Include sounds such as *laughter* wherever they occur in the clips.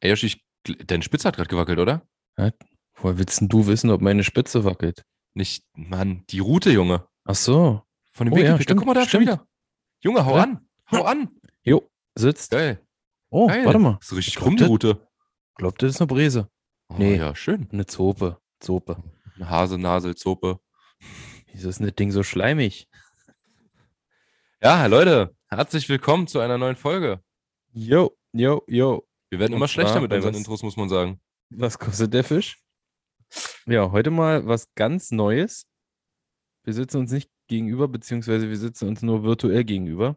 Ey, Yoshi, ich, deine Spitze hat gerade gewackelt, oder? Woher willst denn du wissen, ob meine Spitze wackelt? Nicht, Mann, die Route, Junge. Ach so. Von dem Oh ja, Wikipedia. stimmt, Guck mal, da schon wieder. Junge, hau Ja. an. Hau an. Jo, sitzt. Geil. Oh, Geil. warte mal. Ist richtig Ich krumm, die Route. Glaubt, das ist eine Brise. Oh, Nee. Ja, schön. Eine Zope. Zope. Eine Hase, Nasel, Zope. Wieso ist denn das Ding so schleimig? Ja, Leute, herzlich willkommen zu einer neuen Folge. Jo, jo, jo. Wir werden Und immer schlechter mit unseren was? Intros, muss man sagen. Was kostet der Fisch? Ja, heute mal was ganz Neues. Wir sitzen uns nicht gegenüber, beziehungsweise wir sitzen uns nur virtuell gegenüber.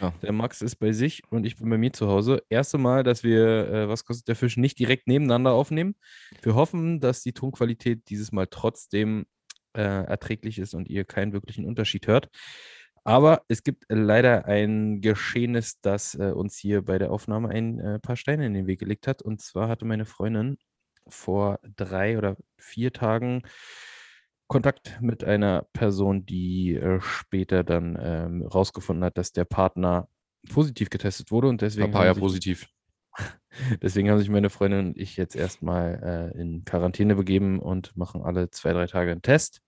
Ja. Der Max ist bei sich und ich bin bei mir zu Hause. Erste Mal, dass wir äh, Was kostet der Fisch nicht direkt nebeneinander aufnehmen. Wir hoffen, dass die Tonqualität dieses Mal trotzdem äh, erträglich ist und ihr keinen wirklichen Unterschied hört. Aber es gibt leider ein Geschehnis, das äh, uns hier bei der Aufnahme ein äh, paar Steine in den Weg gelegt hat. Und zwar hatte meine Freundin vor drei oder vier Tagen Kontakt mit einer Person, die äh, später dann ähm, rausgefunden hat, dass der Partner positiv getestet wurde. Und deswegen Papaya sich, positiv. *laughs* deswegen haben sich meine Freundin und ich jetzt erstmal äh, in Quarantäne begeben und machen alle zwei, drei Tage einen Test.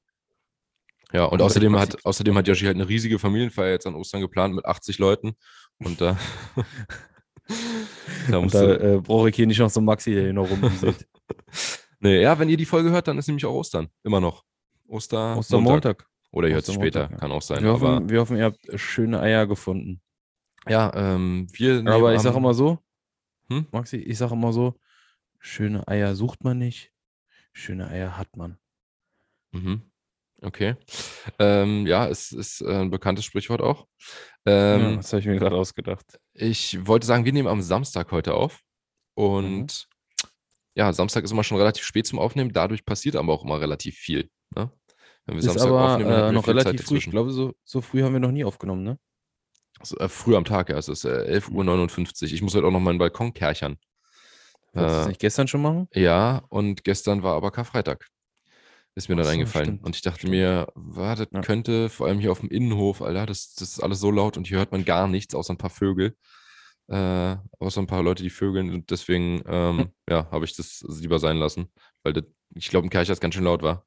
Ja, und außerdem hat, außerdem hat Yoshi halt eine riesige Familienfeier jetzt an Ostern geplant mit 80 Leuten. Und da, *laughs* da Und da äh, brauche ich hier nicht noch so Maxi, der hier noch rumwieselt. *laughs* nee, ja, wenn ihr die Folge hört, dann ist nämlich auch Ostern. Immer noch. Oster, Ostermontag. Oder ihr hört es später, ja. kann auch sein. Wir aber hoffen, wir hoffen, ihr habt schöne Eier gefunden. ja, ähm, wir nehmen Aber ich sage immer so, Hm? Maxi, ich sage immer so, schöne Eier sucht man nicht, schöne Eier hat man. Mhm. Okay. Ähm, ja, es ist äh, ein bekanntes Sprichwort auch. ja, Ähm, das habe ich mir gerade ausgedacht. Ich wollte sagen, wir nehmen am Samstag heute auf. Und ja, Samstag ist immer schon relativ spät zum Aufnehmen. Dadurch passiert aber auch immer relativ viel. Ne? Wenn wir Ist Samstag aber aufnehmen, dann äh, noch relativ früh. Ich glaube, so, so früh haben wir noch nie aufgenommen, ne? Also, äh, früh am Tag, ja. Es ist äh, 11.59 Uhr. Ich muss heute auch noch meinen Balkon kärchern. Wolltest du das Äh, nicht gestern schon machen? Ja, und gestern war aber Karfreitag. Ist mir Ach dann so, eingefallen. stimmt, Und ich dachte stimmt. mir, warte, Ja. könnte, vor allem hier auf dem Innenhof, Alter, das, das ist alles so laut und hier hört man gar nichts, außer ein paar Vögel. Äh, außer ein paar Leute, die vögeln. Und deswegen, ähm, ja, habe ich das lieber sein lassen. Weil das, ich glaube, ein Kerchers ganz schön laut war.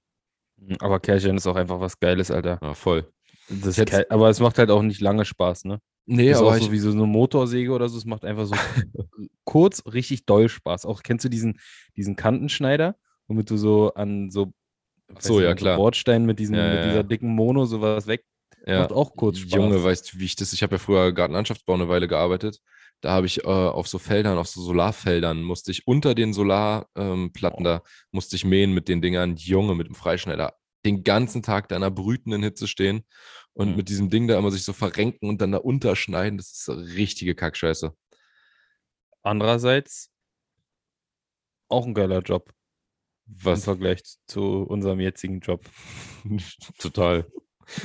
Aber Kärchen ist auch einfach was Geiles, Alter. Ja, voll. Das Ker- aber es macht halt auch nicht lange Spaß, ne? Nee, ist aber auch ich, so wie so eine Motorsäge oder so. Es macht einfach so *laughs* kurz richtig doll Spaß. Auch kennst du diesen, diesen Kantenschneider, womit du so an so, so, ja, klar. Bordsteinen mit, diesen, Ja, mit dieser dicken Mono sowas weg. ja, Macht auch kurz Spaß. Junge, weißt du, wie ich das, ich habe ja früher Gartenlandschaftsbau eine Weile gearbeitet. Da habe ich äh, auf so Feldern, auf so Solarfeldern, musste ich unter den Solarplatten ähm, da, musste ich mähen mit den Dingern, Junge, mit dem Freischneider, den ganzen Tag da in einer brütenden Hitze stehen und Mhm. mit diesem Ding da immer sich so verrenken und dann da unterschneiden. Das ist richtige Kackscheiße. Andererseits auch ein geiler Job Was? Vergleich zu unserem jetzigen Job. *laughs* Total.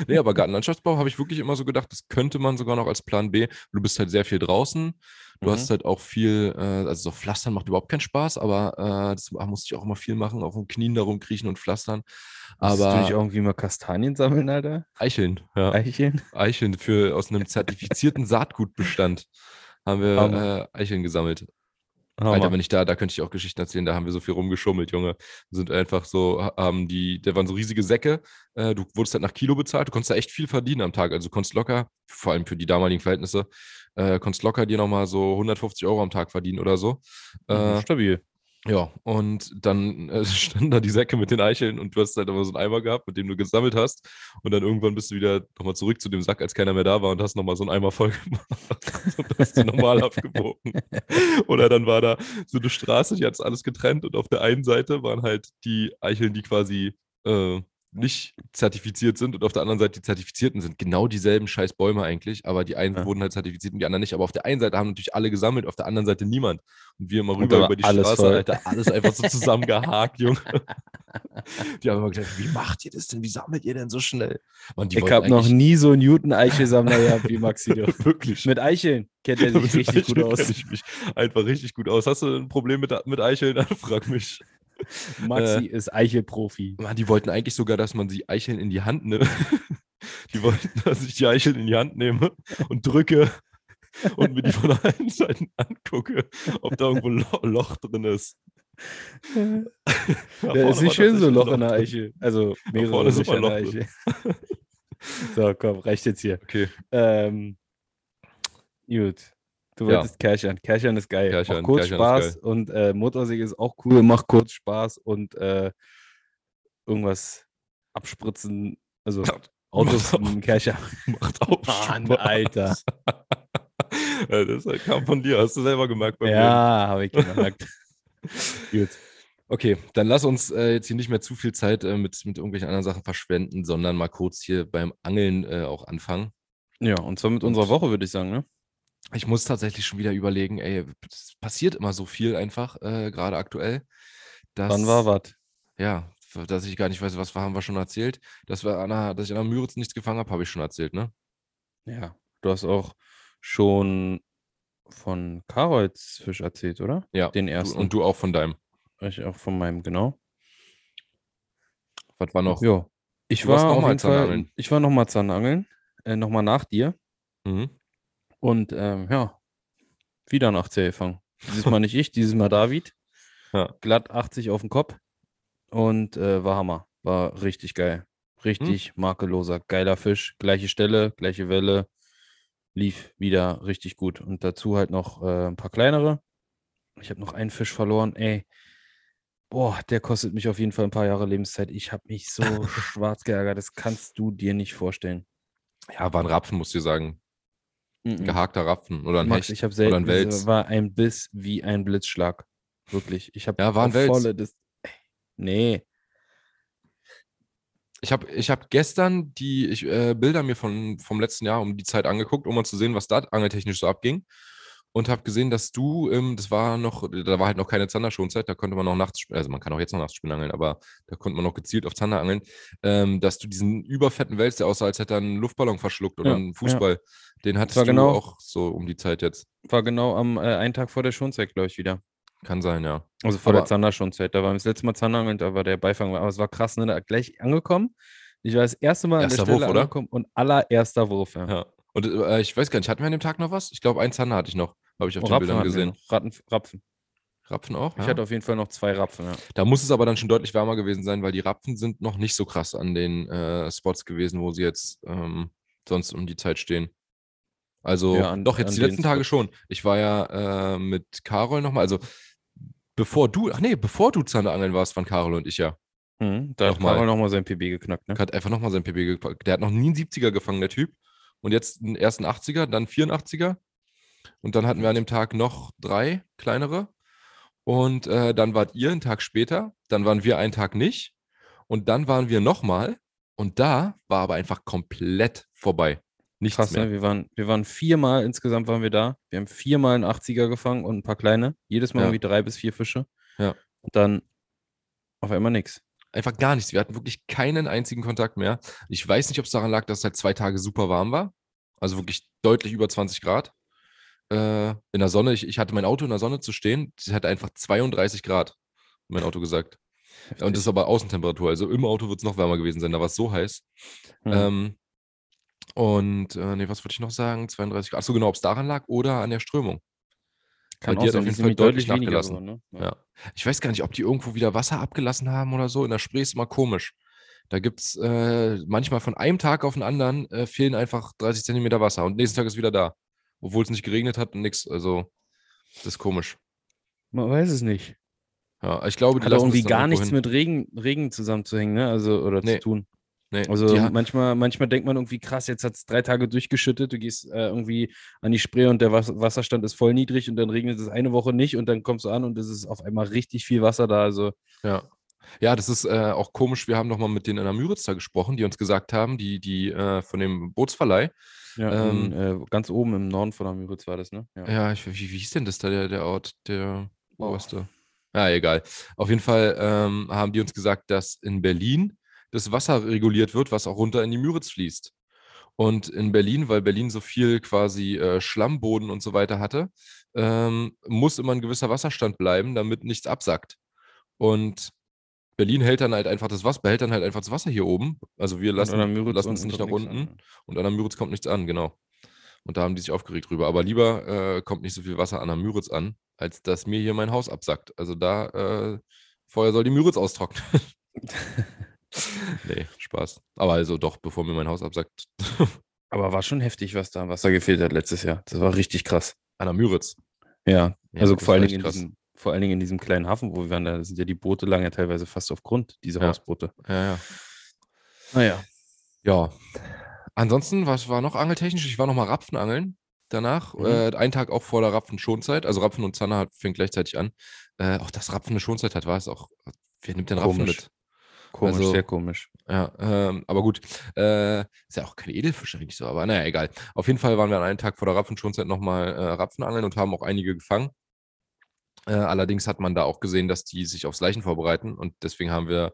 Nee, aber Gartenlandschaftsbau habe ich wirklich immer so gedacht, das könnte man sogar noch als Plan B. Du bist halt sehr viel draußen. Du Mhm. hast halt auch viel, äh, also so Pflastern macht überhaupt keinen Spaß, aber äh, das musste ich auch immer viel machen, auf den Knien darum kriechen und pflastern. Musstest du nicht Aber irgendwie mal Kastanien sammeln, Alter? Eicheln, ja. Eicheln? Eicheln für aus einem zertifizierten Saatgutbestand haben wir äh, Eicheln gesammelt. Hammer. Alter, wenn ich da, da könnte ich auch Geschichten erzählen, da haben wir so viel rumgeschummelt, Junge. Sind einfach so, haben die, da waren so riesige Säcke. Äh, du wurdest halt nach Kilo bezahlt, du konntest da echt viel verdienen am Tag. Also du konntest locker, vor allem für die damaligen Verhältnisse, äh, konntest locker dir nochmal so 150 Euro am Tag verdienen oder so. Mhm, Äh, Stabil. Ja, und dann äh, *laughs* standen da die Säcke mit den Eicheln und du hast halt immer so einen Eimer gehabt, mit dem du gesammelt hast. Und dann irgendwann bist du wieder nochmal zurück zu dem Sack, als keiner mehr da war und hast nochmal so einen Eimer voll *laughs* gemacht und hast die normal *laughs* abgebogen. Oder dann war da so eine Straße, die hat es alles getrennt und auf der einen Seite waren halt die Eicheln, die quasi äh, nicht zertifiziert sind und auf der anderen Seite die zertifizierten sind. Genau dieselben scheiß Bäume eigentlich, aber die einen Ja. wurden halt zertifiziert und die anderen nicht. Aber auf der einen Seite haben natürlich alle gesammelt, auf der anderen Seite niemand. Und wir immer rüber über die Straße, voll. Alter, alles einfach so zusammengehakt, Junge. *laughs* Die haben immer gedacht, wie macht ihr das denn? Wie sammelt ihr denn so schnell? Mann, die Ich habe noch nie so einen Newton-Eichelsammler gehabt wie Maxi. *laughs* du. Wirklich. Mit Eicheln kennt er *laughs* sich richtig gut Eicheln aus. kenn ich mich einfach richtig gut aus. Hast du ein Problem mit, mit Eicheln? Dann frag mich. *laughs* Maxi ist Eichelprofi. Mann, die wollten eigentlich sogar, dass man die Eicheln in die Hand nimmt. *laughs* Die wollten, dass ich die Eicheln in die Hand nehme und drücke *laughs* und mir die von allen Seiten angucke, ob da irgendwo ein Lo Loch drin ist. Da Ja, ist nicht schön so ein Loch in der. Eiche. Also mehrere Löcher in der Loch. Eiche. so, komm, reicht jetzt hier. Okay, Ähm, gut. Du Ja. wolltest Kerchern. Kerchern ist geil. Kerchern, macht kurz Kerchern ist Spaß und äh, Motorsäge ist auch cool, macht kurz Spaß und äh, irgendwas abspritzen. Also Autos im Kercher. *laughs* macht auch Mann, Spaß. Alter. *laughs* ja, das kam von dir, hast du selber gemerkt beim Reden. Ja, habe ich gemerkt. *laughs* gut. Okay, dann lass uns äh, jetzt hier nicht mehr zu viel Zeit äh, mit, mit irgendwelchen anderen Sachen verschwenden, sondern mal kurz hier beim Angeln äh, auch anfangen. Ja, und zwar mit unserer Woche, würde ich sagen, ne? Ich muss tatsächlich schon wieder überlegen, ey, es passiert immer so viel einfach, äh, gerade aktuell. Dass, Wann war was? Ja, dass ich gar nicht weiß, was wir- haben wir schon erzählt. Dass, wir an der, dass ich an der Müritz nichts gefangen habe, habe ich schon erzählt, ne? Ja, du hast auch schon von Karol's Fisch erzählt, oder? Ja. Den ersten. und du auch von deinem. Ich auch von meinem, genau. Was war noch? Ja. Ich Du war noch auf mal jeden Fall, Zahnangeln. ich war nochmal Zahnangeln, äh, nochmal nach dir Mhm. Und ähm, ja, wieder nach gefangen. Dieses Mal nicht ich, dieses Mal David. *laughs* Ja. Glatt 80 auf den Kopf und äh, war Hammer. War richtig geil. Richtig Hm? makelloser, geiler Fisch. Gleiche Stelle, gleiche Welle. Lief wieder richtig gut. Und dazu halt noch äh, ein paar kleinere. Ich habe noch einen Fisch verloren. Ey, boah, der kostet mich auf jeden Fall ein paar Jahre Lebenszeit. Ich habe mich so *laughs* schwarz geärgert. Das kannst du dir nicht vorstellen. Ja, war ein Rapfen, musst du sagen. Mhm. Gehakter Rapfen oder ein Max, Hecht. ich habe oder ein Wels. war ein Biss wie ein Blitzschlag. Wirklich. Ich habe Ja, war ein volle Dis Nee. Ich habe ich hab gestern die ich, äh, Bilder mir von, vom letzten Jahr um die Zeit angeguckt, um mal zu sehen, was da angeltechnisch so abging. Und habe gesehen, dass du, ähm, das war noch, da war halt noch keine Zanderschonzeit, da konnte man noch nachts, also man kann auch jetzt noch nachts spielen angeln, aber da konnte man noch gezielt auf Zander angeln, ähm, dass du diesen überfetten Wels, der aussah, als hätte er einen Luftballon verschluckt oder Ja, einen Fußball, den hattest war du genau- auch so um die Zeit jetzt. War genau am äh, einen Tag vor der Schonzeit, glaube ich, wieder. Kann sein, ja. Also vor der Aber- Zanderschonzeit. Da war das letzte Mal Zanderangeln, da war der Beifang. Aber es war krass, ne? Da gleich angekommen. Ich war das erste Mal Erster an der Stelle Wurf, oder? angekommen und allererster Wurf. Ja. ja. Und äh, ich weiß gar nicht, hatten wir an dem Tag noch was? Ich glaube, einen Zander hatte ich noch, habe ich auf Oh, den Rapfen Bildern gesehen. noch. Ratten, Rapfen. Rapfen auch? Ich ja? hatte auf jeden Fall noch zwei Rapfen, ja. Da muss es aber dann schon deutlich wärmer gewesen sein, weil die Rapfen sind noch nicht so krass an den äh, Spots gewesen, wo sie jetzt ähm, sonst um die Zeit stehen. Also Ja, an- doch, jetzt die letzten Tage Spots. schon. Ich war ja äh, mit Carol nochmal, also bevor du, ach nee, bevor du Zanderangeln warst, waren Carol und ich ja. Mhm. Da hat Nochmal. Karol nochmal sein PB geknackt, ne? Hat einfach nochmal sein PB gepackt. Der hat noch nie einen 70er gefangen, der Typ. Und jetzt einen ersten 80er, dann 84er. Und dann hatten wir an dem Tag noch drei kleinere. Und äh, dann wart ihr einen Tag später. Dann waren wir einen Tag nicht. Und dann waren wir nochmal. Und da war aber einfach komplett vorbei. Nichts Krass, mehr. ne? Wir waren, wir waren viermal insgesamt waren wir da. Wir haben viermal einen 80er gefangen und ein paar kleine. Jedes Mal Ja. irgendwie drei bis vier Fische. Ja. Und dann auf einmal nichts. Einfach gar nichts. Wir hatten wirklich keinen einzigen Kontakt mehr. Ich weiß nicht, ob es daran lag, dass es halt zwei Tage super warm war. Also wirklich deutlich über 20 Grad. Äh, in der Sonne, ich, ich hatte mein Auto in der Sonne zu stehen. Es hatte einfach 32 Grad, hat mein Auto gesagt. Und das ist aber Außentemperatur. Also im Auto wird es noch wärmer gewesen sein. Da war es so heiß. Hm. Ähm, und, äh, nee, was wollte ich noch sagen? 32 Grad. Achso, genau, ob es daran lag oder an der Strömung. Kann die auch hat auf die jeden Fall deutlich nachgelassen. geworden, ne? Ja. Ich weiß gar nicht, ob die irgendwo wieder Wasser abgelassen haben oder so. In der Spree ist immer komisch. Da gibt es äh, manchmal von einem Tag auf den anderen äh, fehlen einfach 30 Zentimeter Wasser und nächsten Tag ist wieder da. Obwohl es nicht geregnet hat und nichts. Also, das ist komisch. Man weiß es nicht. Ja, ich glaube, die Hat das irgendwie gar nichts hin. mit Regen, Regen zusammenzuhängen, ne? Also, oder Nee. zu tun. Nee, Also manchmal, manchmal denkt man irgendwie, krass, jetzt hat es drei Tage durchgeschüttet, du gehst äh, irgendwie an die Spree und der Was Wasserstand ist voll niedrig und dann regnet es eine Woche nicht und dann kommst du an und es ist auf einmal richtig viel Wasser da. Also Ja. Ja, das ist äh, auch komisch. Wir haben nochmal mit denen in der Müritz da gesprochen, die uns gesagt haben, die, die äh, von dem Bootsverleih. ja, Ähm, in, äh, ganz oben im Norden von der Müritz war das, ne? Ja. Ja, ich, wie, wie hieß denn das da, der, der Ort, der Boah. oberste? Ja, egal. Auf jeden Fall ähm, haben die uns gesagt, dass in Berlin das Wasser reguliert wird, was auch runter in die Müritz fließt. Und in Berlin, weil Berlin so viel quasi äh, Schlammboden und so weiter hatte, ähm, muss immer ein gewisser Wasserstand bleiben, damit nichts absackt. Und Berlin hält dann halt einfach das Wasser, behält dann halt einfach das Wasser hier oben. Also wir lassen, lassen es nicht nach unten. an, Und an der Müritz kommt nichts an, genau. Und da haben die sich aufgeregt drüber. Aber lieber äh, kommt nicht so viel Wasser an der Müritz an, als dass mir hier mein Haus absackt. Also da äh, vorher soll die Müritz austrocknen. *laughs* nee, Spaß. Aber also doch, bevor mir mein Haus absackt. *laughs* Aber war schon heftig, was da an Wasser gefehlt hat letztes Jahr. Das war richtig krass. An der Müritz. Ja, Ja, also das vor allen, Dingen in krass. diesem, vor allen Dingen in diesem kleinen Hafen, wo wir waren, da sind ja die Boote ja teilweise fast auf Grund, diese Ja. Hausboote. Ja, ja. Naja. Ja. Ansonsten, was war noch angeltechnisch? Ich war noch mal Rapfenangeln danach. Mhm. Äh, einen Tag auch vor der Rapfen-Schonzeit. Also Rapfen und Zanne fängt gleichzeitig an. Äh, auch dass Rapfen eine Schonzeit hat, war es auch. Wer nimmt den Rapfen Komisch. mit? Komisch, Also- sehr komisch. Ja, ähm, aber gut. Äh, ist ja auch kein Edelfisch eigentlich so, aber naja, egal. Auf jeden Fall waren wir an einem Tag vor der Rapfenschonzeit nochmal äh, Rapfenangeln und haben auch einige gefangen. Äh, allerdings hat man da auch gesehen, dass die sich aufs Leichen vorbereiten und deswegen haben wir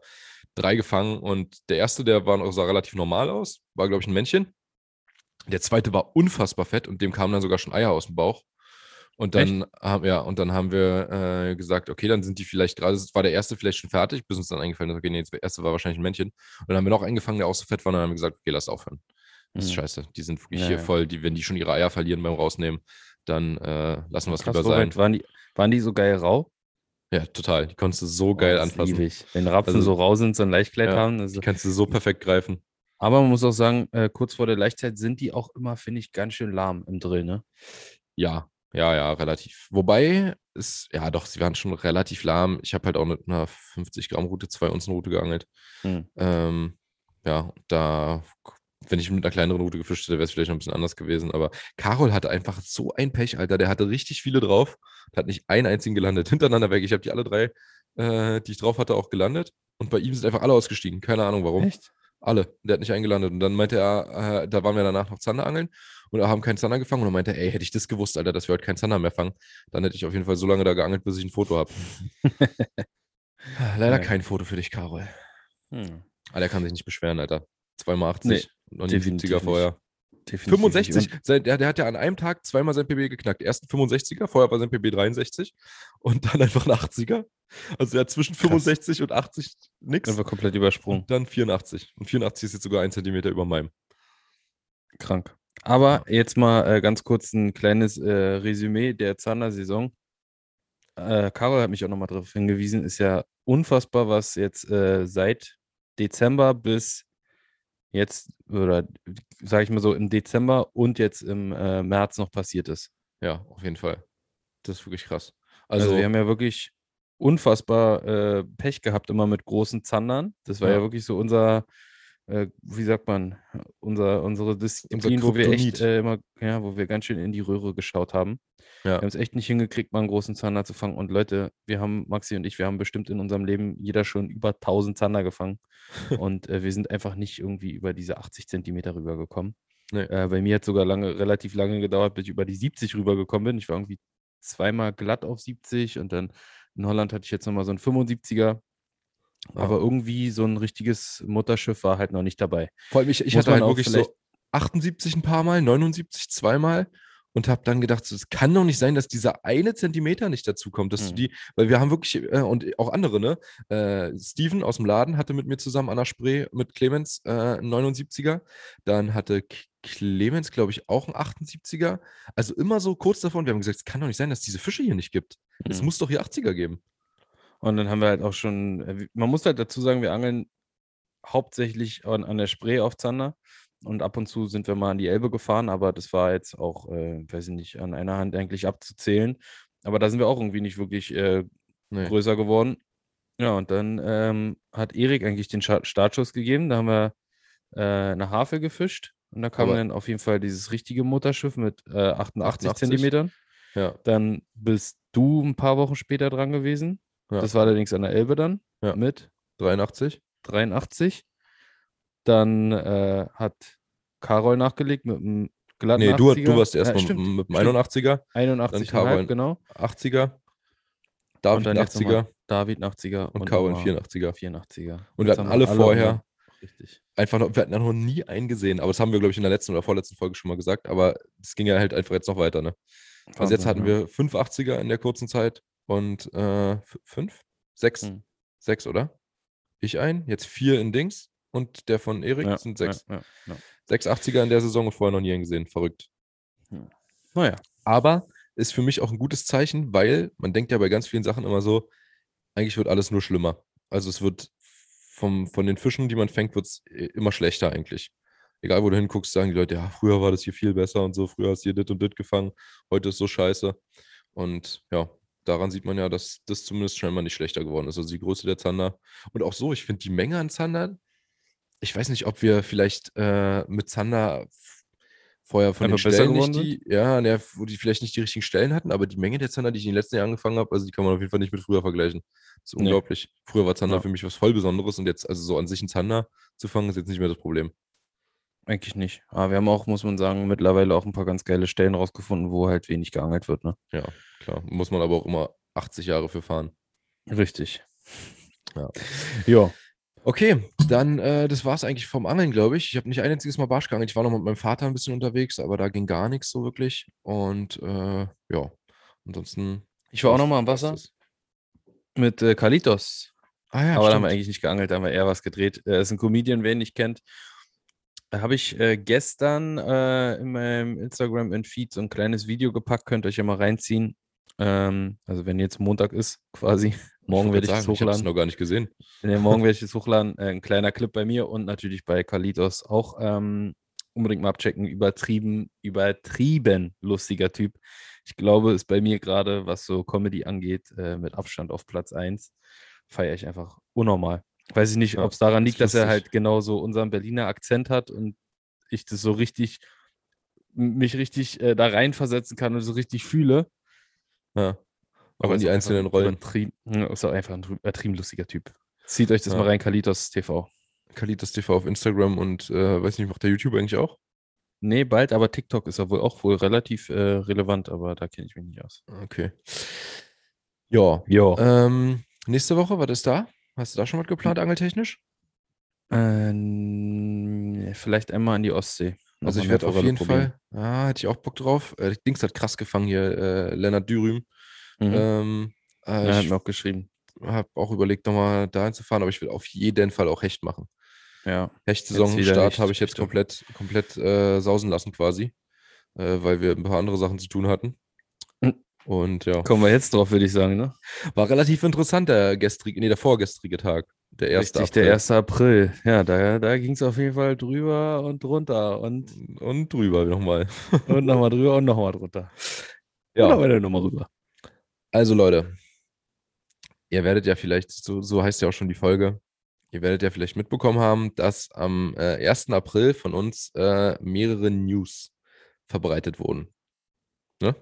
drei gefangen und der erste, der war sah relativ normal aus, war glaube ich ein Männchen. Der zweite war unfassbar fett und dem kamen dann sogar schon Eier aus dem Bauch. Und dann haben ja, und dann haben wir äh, gesagt, okay, dann sind die vielleicht gerade, es war der erste vielleicht schon fertig, bis uns dann eingefallen ist, okay, nee, der erste war wahrscheinlich ein Männchen. Und dann haben wir noch einen gefangen, der auch so fett war, und dann haben wir gesagt, okay, lass aufhören. Das ist Mhm. scheiße. Die sind wirklich Ja, hier ja. voll, die, wenn die schon ihre Eier verlieren beim Rausnehmen, dann äh, lassen wir es lieber sein. Waren, die, waren die so geil rau? Ja, total. Die konntest du so geil Oh, anfassen. ich. Wenn Rapfen Also- so rau sind, so ein Leichtkleid Ja, haben. Das Die kannst du so perfekt greifen. aber man muss auch sagen, äh, kurz vor der Laichzeit sind die auch immer, finde ich, ganz schön lahm im Drill, ne? Ja, ja, ja, relativ. Wobei, es, ja doch, sie waren schon relativ lahm. Ich habe halt auch mit einer 50-Gramm-Route, zwei Unzen-Route geangelt. Hm. Ähm, ja, da, wenn ich mit einer kleineren Route gefischt hätte, wäre es vielleicht noch ein bisschen anders gewesen. Aber Carol hatte einfach so ein Pech, Alter. Der hatte richtig viele drauf. Der hat nicht einen einzigen gelandet. *laughs* Hintereinander weg. Ich habe die alle drei, äh, die ich drauf hatte, auch gelandet. Und bei ihm sind einfach alle ausgestiegen. Keine Ahnung warum. Echt? Alle. Der hat nicht eingelandet. Und dann meinte er, äh, da waren wir danach noch Zander angeln und haben keinen Zander gefangen. Und dann meinte er, ey, hätte ich das gewusst, Alter, dass wir heute keinen Zander mehr fangen, dann hätte ich auf jeden Fall so lange da geangelt, bis ich ein Foto habe. *laughs* Leider Ja. kein Foto für dich, Carol. Hm. Aber der kann sich nicht beschweren, Alter. Zweimal 80 Nee, und noch nie definitiv 70er nicht. vorher. Definitiv nicht. 65, sein, der, der hat ja an einem Tag zweimal sein PB geknackt. Erst ein 65er, vorher war sein PB 63 und dann einfach ein 80er. Also er hat zwischen Krass. 65 und 80 nix. Einfach komplett übersprungen. Und dann 84. Und 84 ist jetzt sogar ein Zentimeter über meinem. Krank. Aber jetzt mal äh, ganz kurz ein kleines äh, Resümee der Zander-Saison. Äh, Carol hat mich auch nochmal darauf hingewiesen, ist ja unfassbar, was jetzt äh, seit Dezember bis jetzt, oder sage ich mal so, im Dezember und jetzt im äh, März noch passiert ist. Ja, auf jeden Fall. Das ist wirklich krass. Also, Also, wir haben ja wirklich unfassbar äh, Pech gehabt, immer mit großen Zandern. Das war ja, Ja. wirklich so unser, äh, wie sagt man, unser, unsere Disziplin, wo wir echt äh, immer, ja, wo wir ganz schön in die Röhre geschaut haben. Wir ja, haben es echt nicht hingekriegt, mal einen großen Zander zu fangen. Und Leute, wir haben, Maxi und ich, wir haben bestimmt in unserem Leben jeder schon über 1000 Zander gefangen. *laughs* und äh, wir sind einfach nicht irgendwie über diese 80 Zentimeter rübergekommen. Nee. Äh, bei mir hat sogar lange, relativ lange gedauert, bis ich über die 70 rübergekommen bin. Ich war irgendwie zweimal glatt auf 70 und dann in Holland hatte ich jetzt nochmal so einen 75er. Aber irgendwie so ein richtiges Mutterschiff war halt noch nicht dabei. vor allem ich, ich muss hatte halt wirklich so 78 ein paar Mal, 79 zweimal und habe dann gedacht, so, es kann doch nicht sein, dass dieser eine Zentimeter nicht dazu kommt, dass du Mhm. die, weil wir haben wirklich, äh, und auch andere, ne? Äh, Steven aus dem Laden hatte mit mir zusammen an der Spree mit Clemens äh, einen 79er. Dann hatte Clemens, glaube ich, auch einen 78er. Also immer so kurz davon. Wir haben gesagt, es kann doch nicht sein, dass es diese Fische hier nicht gibt. Es Mhm. muss doch hier 80er geben. Und dann haben wir halt auch schon, äh, man muss halt dazu sagen, wir angeln hauptsächlich an, an der Spree auf Zander. Und ab und zu sind wir mal an die Elbe gefahren, aber das war jetzt auch, äh, weiß ich nicht, an einer Hand eigentlich abzuzählen. Aber da sind wir auch irgendwie nicht wirklich äh, Nee. größer geworden. Ja, und dann ähm, hat Erik eigentlich den Startschuss gegeben. Da haben wir äh, eine Havel gefischt. Und da kam Aber- dann auf jeden Fall dieses richtige Mutterschiff mit äh, 88, 88. Zentimetern. Ja. Dann bist du ein paar Wochen später dran gewesen. Ja. Das war allerdings an der Elbe dann Ja. mit 83. 83. Dann äh, hat Karol nachgelegt mit einem glatten Nee, du, 80er. du warst erst ja, mit, dem stimmt. 81er, 81 Karol genau. 80er, Und David dann nochmal 80er David ein 80er und ein nochmal 84er. 84er. Und wir hatten haben alle vorher Richtig. einfach noch, wir hatten ja noch nie einen gesehen, aber das haben wir, glaube ich, in der letzten oder vorletzten Folge schon mal gesagt, aber es ging ja halt einfach jetzt noch weiter, ne? Also jetzt hatten wir fünf 80er in der kurzen Zeit und äh, fünf? Sechs? Hm. Sechs, oder? Ich ein, jetzt vier in Dings und der von Erik Ja, sind sechs. Ja, ja, ja. Sechs 80er in der Saison und vorher noch nie einen gesehen. Verrückt. Naja. Aber ist für mich auch ein gutes Zeichen, weil man denkt ja bei ganz vielen Sachen immer so, eigentlich wird alles nur schlimmer. Also es wird vom, von den Fischen, die man fängt, wird es immer schlechter eigentlich. Egal, wo du hinguckst, sagen die Leute, ja, früher war das hier viel besser und so, früher hast du hier dit und dit gefangen, heute ist so scheiße. Und ja, daran sieht man ja, dass das zumindest scheinbar nicht schlechter geworden ist. Also die Größe der Zander. Und auch so, ich finde die Menge an Zandern, ich weiß nicht, ob wir vielleicht äh, mit Zander vorher von Einfach den Stellen nicht die, ja, ne, wo die vielleicht nicht die richtigen Stellen hatten, aber die Menge der Zander, die ich in den letzten Jahren angefangen habe, also die kann man auf jeden Fall nicht mit früher vergleichen. Das ist Nee. unglaublich. Früher war Zander Ja. für mich was voll Besonderes und jetzt, also so an sich einen Zander zu fangen, ist jetzt nicht mehr das Problem. Eigentlich nicht. Aber wir haben auch, muss man sagen, mittlerweile auch ein paar ganz geile Stellen rausgefunden, wo halt wenig geangelt wird, ne? Ja, klar. Muss man aber auch immer 80 Jahre für fahren. Richtig. Ja. Ja. Okay, dann, äh, das war es eigentlich vom Angeln, glaube ich. Ich habe nicht ein einziges Mal Barsch geangelt. Ich war noch mit meinem Vater ein bisschen unterwegs, aber da ging gar nichts so wirklich. Und äh, ja, ansonsten. Ich war auch noch mal am Wasser mit äh, Kalitos. Ah ja, aber da haben wir stimmt. eigentlich nicht geangelt, da haben wir eher was gedreht. Er ist ein Comedian, wer ihn nicht kennt. Habe ich äh, gestern äh, in meinem Instagram in Feed so ein kleines Video gepackt, könnt ihr euch ja mal reinziehen. Ähm, also wenn jetzt Montag ist, *laughs* quasi. Morgen werde ich es sagen, Ich habe es hochladen. noch gar nicht gesehen. Nee, morgen werde ich *laughs* es hochladen. Äh, ein kleiner Clip bei mir und natürlich bei Kalitos auch. Ähm, unbedingt mal abchecken. Übertrieben, übertrieben lustiger Typ. Ich glaube, ist bei mir gerade, was so Comedy angeht, äh, mit Abstand auf Platz 1. Feiere ich einfach unnormal. Weiß ich nicht, Ja, ob es daran ist liegt, dass er halt genau so unseren Berliner Akzent hat und ich das so richtig, mich richtig äh, da reinversetzen kann und so richtig fühle. Ja. Aber in ist die einzelnen Rollen. Ja, ist auch einfach ein übertrieben lustiger Typ. Zieht euch das Ja. mal rein, Kalitos TV. Kalitas TV auf Instagram und äh, weiß nicht, macht der YouTube eigentlich auch? Nee, bald, aber TikTok ist ja wohl auch wohl relativ äh, relevant, aber da kenne ich mich nicht aus. Okay. Ja. Jo. Ähm, nächste Woche, was ist da? Hast du da schon was geplant, angeltechnisch? Ähm, vielleicht einmal an die Ostsee. Also ich werde auf jeden probieren. Fall, ja, hätte ich auch Bock drauf. Äh, Dings hat krass gefangen hier, äh, Lennart Dürüm. Mhm. Ähm, äh, ja, hat ich mir auch geschrieben. habe auch überlegt, nochmal dahin zu fahren, aber ich will auf jeden Fall auch Hecht machen. Ja. Hechtsaison wieder Start Hecht, habe ich jetzt komplett, komplett äh, sausen lassen quasi, äh, weil wir ein paar andere Sachen zu tun hatten. Und ja, Kommen wir jetzt drauf, würde ich sagen, ne? war relativ interessant der gestrige, nee, der vorgestrige Tag, der erste Richtig, der April. 1. April. Ja, da, da ging es auf jeden Fall drüber und drunter und, Und drüber nochmal. *laughs* und nochmal drüber und nochmal drunter. Ja. Und noch weiter nochmal rüber. Also Leute, ihr werdet ja vielleicht, so, so heißt ja auch schon die Folge, ihr werdet ja vielleicht mitbekommen haben, dass am äh, 1. April von uns äh, mehrere News verbreitet wurden. Ne?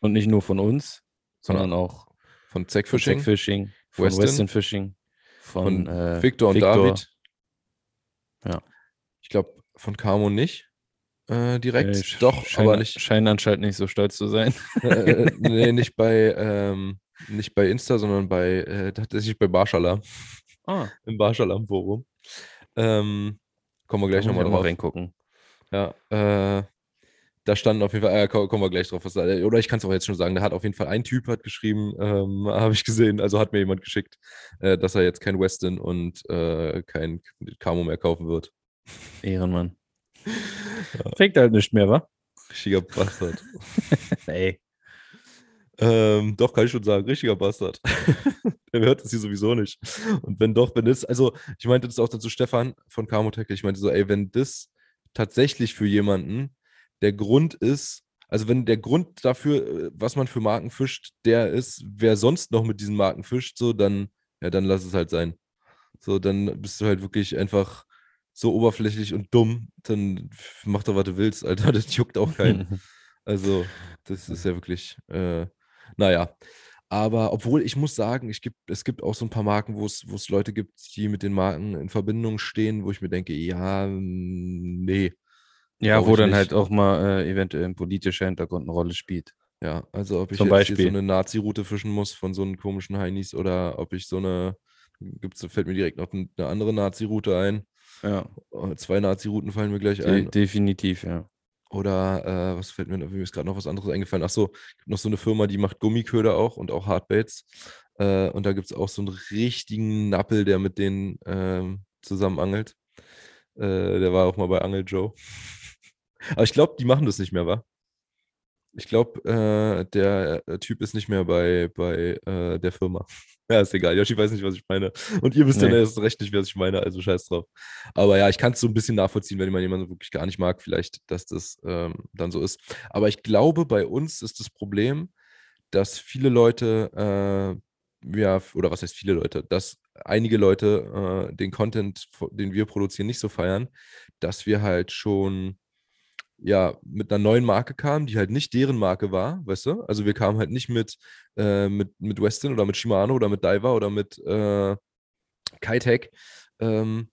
Und nicht nur von uns, sondern Ja. auch Von von Zack Fishing, Fishing, Fishing von Weston, Western, Fishing, von, von äh, Victor und Victor. David. Ja. Ich glaube, von Camo nicht äh, direkt. Äh, Doch, scheinen, aber nicht, Scheinen anscheinend nicht so stolz zu sein. äh, *laughs* nee, nicht bei, ähm, nicht bei Insta, sondern bei, äh, tatsächlich bei Barschalam, Ah, im Barschalam-Forum. Ähm, kommen wir gleich nochmal auch mal drauf. reingucken. Ja, äh, da standen auf jeden Fall, äh, ko- kommen wir gleich drauf, was da, oder ich kann es auch jetzt schon sagen, da hat auf jeden Fall ein Typ hat geschrieben, ähm, *laughs* habe ich gesehen, also hat mir jemand geschickt, äh, dass er jetzt kein Weston und äh, kein Camo mehr kaufen wird. Ehrenmann. Fängt halt nicht mehr, wa? Richtiger Bastard. *laughs* Ey. ähm, doch, kann ich schon sagen, richtiger Bastard. *laughs* Der hört das hier sowieso nicht. Und wenn doch, wenn das, also ich meinte das auch dazu Stefan von Camo Tackle, ich meinte so, ey, wenn das tatsächlich für jemanden der Grund ist, also wenn der Grund dafür, äh, was man für Marken fischt, der ist, wer sonst noch mit diesen Marken fischt, so, dann, ja, dann lass es halt sein. So, dann bist du halt wirklich einfach so oberflächlich und dumm, dann mach doch, was du willst, Alter, *laughs* das juckt auch keinen. *laughs* Also, das ist ja wirklich, äh, naja. Aber obwohl ich muss sagen, ich gibt, es gibt auch so ein paar Marken, wo es, wo es Leute gibt, die mit den Marken in Verbindung stehen, wo ich mir denke, ja, mm, nee. Ja, wo dann nicht. halt auch mal äh, eventuell ein politischer Hintergrund eine Rolle spielt. Ja, also ob ich Zum jetzt hier so Beispiel. eine Nazi-Route fischen muss von so einen komischen Heinis oder ob ich so eine, gibt's, fällt mir direkt noch ein- eine andere Nazi-Route ein. Ja, Äh, Zwei Nazi-Routen fallen mir gleich de ein. definitiv, ja. Oder äh, was fällt mir, mir ist gerade noch was anderes eingefallen. Ach so, gibt noch so eine Firma, die macht Gummiköder auch und auch Hardbaits. Äh, und da gibt es auch so einen richtigen Nappel, der mit denen ähm, zusammen angelt. Äh, der war auch mal bei Angel Joe. Aber ich glaube, die machen das nicht mehr, wa? Ich glaube, äh, der äh, Typ ist nicht mehr bei, bei äh, der Firma. *laughs* Ja, ist egal. Yoshi weiß nicht, was ich meine. Und ihr wisst nee. ja erst recht nicht, was ich meine, also scheiß drauf. Aber ja, ich kann es so ein bisschen nachvollziehen, wenn man jemanden wirklich gar nicht mag, vielleicht, dass das ähm, dann so ist. Aber ich glaube, bei uns ist das Problem, dass viele Leute, äh, ja, oder was heißt viele Leute, dass einige Leute äh, den Content, den wir produzieren, nicht so feiern, dass wir halt schon ja, mit einer neuen Marke kamen, die halt nicht deren Marke war, weißt du? Also wir kamen halt nicht mit, äh, mit, mit Westin oder mit Shimano oder mit Diver oder mit äh, Kitec ähm,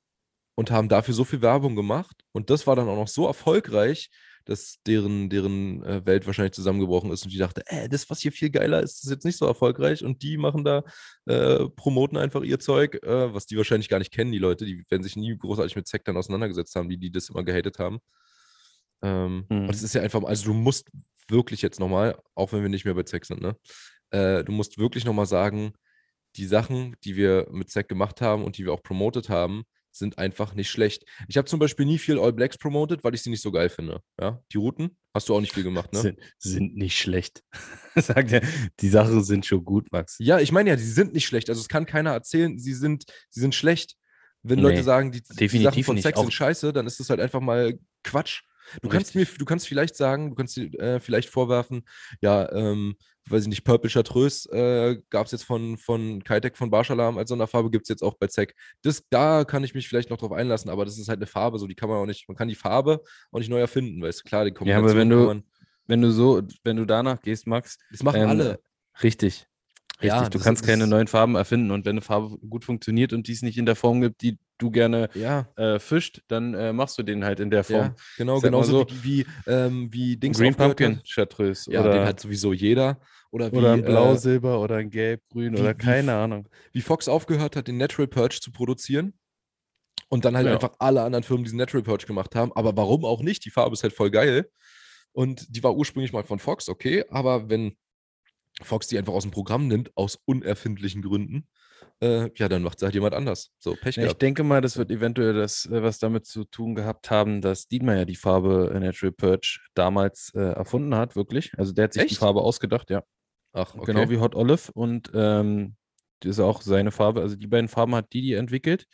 und haben dafür so viel Werbung gemacht. Und das war dann auch noch so erfolgreich, dass deren, deren äh, Welt wahrscheinlich zusammengebrochen ist und die dachte, äh, das, was hier viel geiler ist, ist jetzt nicht so erfolgreich und die machen da, äh, promoten einfach ihr Zeug, äh, was die wahrscheinlich gar nicht kennen, die Leute, die werden sich nie großartig mit dann auseinandergesetzt haben, die, die das immer gehatet haben. Ähm, mhm. Und es ist ja einfach, also du musst wirklich jetzt nochmal, auch wenn wir nicht mehr bei Zack sind, ne? Äh, du musst wirklich nochmal sagen, die Sachen, die wir mit Zack gemacht haben und die wir auch promotet haben, sind einfach nicht schlecht. Ich habe zum Beispiel nie viel All Blacks promotet, weil ich sie nicht so geil finde. Ja? Die Routen hast du auch nicht viel gemacht, ne? Sind, sind nicht schlecht. *laughs* Sagt er, die Sachen sind schon gut, Max. Ja, ich meine ja, die sind nicht schlecht. Also es kann keiner erzählen, sie sind, sie sind schlecht. Wenn nee, Leute sagen, die, die Sachen von Zack sind scheiße, dann ist das halt einfach mal Quatsch. Du kannst mir, du kannst vielleicht sagen, du kannst dir äh, vielleicht vorwerfen, ja, ähm, weiß ich nicht, Purple Chartreuse äh, gab es jetzt von, von Kitec von Barschalam als Sonderfarbe, gibt es jetzt auch bei Zack. Das, da kann ich mich vielleicht noch drauf einlassen, aber das ist halt eine Farbe, so die kann man auch nicht, man kann die Farbe auch nicht neu erfinden, weißt du, klar, die kommen Ja, aber wenn du, wenn du so, wenn du danach gehst, Max. Das machen ähm, alle. Richtig. Richtig, ja, du kannst keine neuen Farben erfinden und wenn eine Farbe gut funktioniert und die es nicht in der Form gibt, die du gerne ja. äh, fischt, dann äh, machst du den halt in der Form. Ja, genau, genauso so, wie, wie, ähm, wie Dings Green Pumpkin Chartreuse. Ja, oder, den hat sowieso jeder. Oder, wie, oder ein Blau, äh, Silber oder ein Gelb, Grün wie, oder keine Ahnung. Wie Fox aufgehört hat, den Natural Purge zu produzieren und dann halt ja. einfach alle anderen Firmen diesen Natural Purge gemacht haben. Aber warum auch nicht? Die Farbe ist halt voll geil. Und die war ursprünglich mal von Fox, okay, aber wenn Fox die einfach aus dem Programm nimmt, aus unerfindlichen Gründen, äh, ja, dann macht es halt jemand anders. So, Pech ja, Ich denke mal, das wird eventuell das, äh, was damit zu tun gehabt haben, dass Dietmar ja die Farbe äh, Natural Purge damals äh, erfunden hat, wirklich. Also der hat sich Echt? die Farbe ausgedacht, ja. Ach, okay. Genau wie Hot Olive und ähm, das ist auch seine Farbe. Also die beiden Farben hat Didi entwickelt.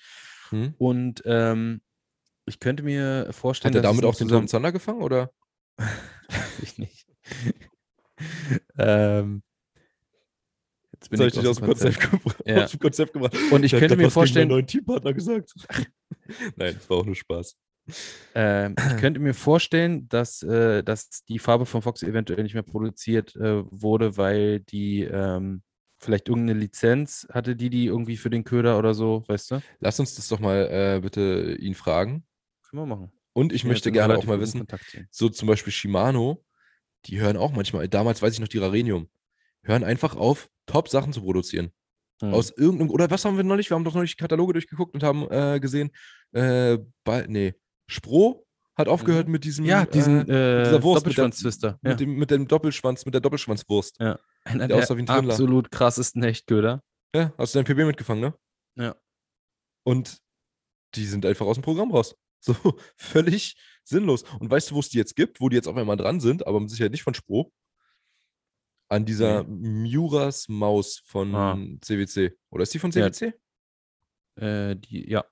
Hm. Und ähm, ich könnte mir vorstellen, Hat er damit auch den Tom Zander gefangen, oder? *laughs* ich nicht. *laughs* ähm, Jetzt bin ich dich aus dem Konzept, Konzept, *laughs* ja. aus dem Konzept gemacht. Und ich, ich könnte mir vorstellen. neuen Teampartner gesagt. *laughs* Nein, das war auch nur Spaß. Äh, ich könnte mir vorstellen, dass, äh, dass die Farbe von Fox eventuell nicht mehr produziert äh, wurde, weil die ähm, vielleicht irgendeine Lizenz hatte, die die irgendwie für den Köder oder so, weißt du? Lass uns das doch mal äh, bitte ihn fragen. Können wir machen. Und ich ja, möchte gerne auch mal wissen, so zum Beispiel Shimano, die hören auch manchmal, damals weiß ich noch die Rarenium, hören einfach auf, Top-Sachen zu produzieren. Hm. Aus irgendeinem, oder was haben wir neulich? Wir haben doch neulich Kataloge durchgeguckt und haben äh, gesehen, äh, bei, nee, Spro hat aufgehört mhm. mit diesem, ja, diesen, äh, dieser Wurst, Doppelschwanz-Twister. Mit, ja. mit, dem, mit dem Doppelschwanz, mit der Doppelschwanzwurst. Ja. Einer der, der absolut krassesten Hechtköder. Ja, hast du dein PB mitgefangen, ne? Ja. Und die sind einfach aus dem Programm raus. *laughs* So, völlig sinnlos. Und weißt du, wo es die jetzt gibt, wo die jetzt auf einmal dran sind, aber mit Sicherheit nicht von Spro? An dieser nee. Muras Maus von ah. CWC. Oder ist die von CWC? Ja. Äh, die, ja.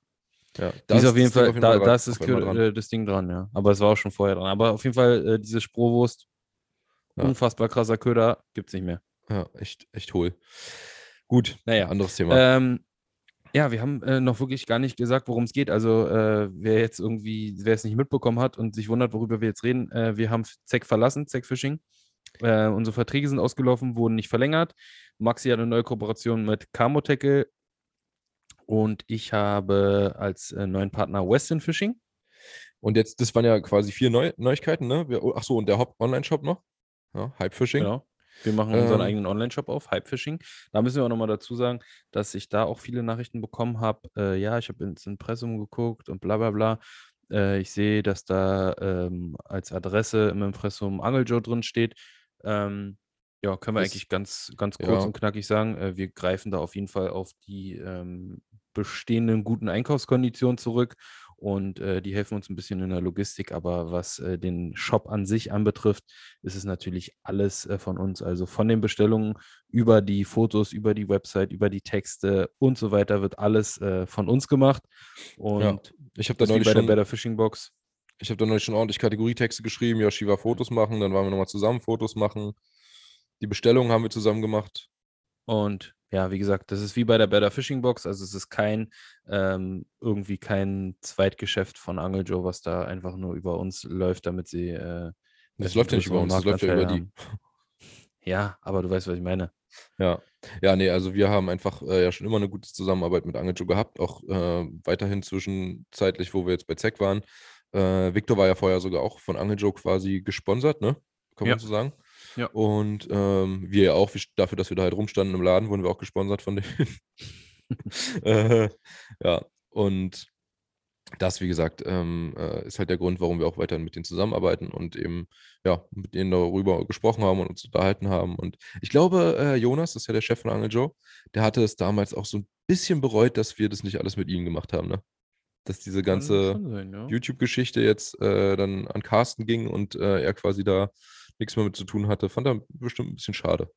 Ja, die ist auf jeden Fall, da, Fall da ist das, äh, das, Ding dran, ja. Aber es war auch schon vorher dran. Aber auf jeden Fall, äh, diese Sprohwurst, ja. unfassbar krasser Köder, gibt es nicht mehr. Ja, echt, echt hohl. Gut, naja. anderes Thema. Ähm, ja, wir haben äh, noch wirklich gar nicht gesagt, worum es geht. Also, äh, wer jetzt irgendwie, wer es nicht mitbekommen hat und sich wundert, worüber wir jetzt reden, äh, wir haben ZEC verlassen, ZEC Fishing. Äh, unsere Verträge sind ausgelaufen, wurden nicht verlängert. Maxi hat eine neue Kooperation mit Camotackle und ich habe als äh, neuen Partner Western Fishing. Und jetzt, das waren ja quasi vier Neu Neuigkeiten, ne? Wir, ach so, und der Online-Shop noch. Ja, Hype Fishing. Genau. Wir machen ähm, unseren eigenen Online-Shop auf, Hype Fishing. Da müssen wir auch nochmal dazu sagen, dass ich da auch viele Nachrichten bekommen habe. Äh, ja, ich habe ins Impressum geguckt und bla bla bla. Äh, ich sehe, dass da ähm, als Adresse im Impressum Angeljoe drin steht. Ähm, ja, können wir das, eigentlich ganz, ganz kurz ja. und knackig sagen. Äh, wir greifen da auf jeden Fall auf die ähm, bestehenden guten Einkaufskonditionen zurück und äh, die helfen uns ein bisschen in der Logistik. Aber was äh, den Shop an sich anbetrifft, ist es natürlich alles äh, von uns. Also von den Bestellungen über die Fotos, über die Website, über die Texte und so weiter wird alles äh, von uns gemacht. Und Ja, ich habe da neulich bei der schon, Better Fishing Box. Ich habe da neulich schon ordentlich Kategorietexte geschrieben. Yoshi war Fotos machen, dann waren wir nochmal zusammen Fotos machen. Die Bestellungen haben wir zusammen gemacht. Und ja, wie gesagt, das ist wie bei der Better Fishing Box. Also es ist kein, ähm, irgendwie kein Zweitgeschäft von Angel Joe, was da einfach nur über uns läuft, damit sie. Äh, Das läuft ja nicht über uns, das läuft ja über die. haben. Ja, aber du weißt, was ich meine. Ja, ja, nee, also wir haben einfach äh, ja schon immer eine gute Zusammenarbeit mit Angeljo gehabt, auch äh, weiterhin zwischenzeitlich, wo wir jetzt bei ZEC waren. Äh, Victor war ja vorher sogar auch von Angeljo quasi gesponsert, ne? Kann Ja. man so sagen. Ja. Und ähm, wir ja auch, dafür, dass wir da halt rumstanden im Laden, wurden wir auch gesponsert von denen. *laughs* äh, ja, und das, wie gesagt, ähm, äh, ist halt der Grund, warum wir auch weiterhin mit denen zusammenarbeiten und eben ja, mit denen darüber gesprochen haben und uns unterhalten haben. Und ich glaube, äh, Jonas, das ist ja der Chef von Angel Joe, der hatte es damals auch so ein bisschen bereut, dass wir das nicht alles mit ihnen gemacht haben, ne? Dass diese ganze ja. YouTube-Geschichte jetzt äh, dann an Carsten ging und äh, er quasi da nichts mehr mit zu tun hatte, fand er bestimmt ein bisschen schade,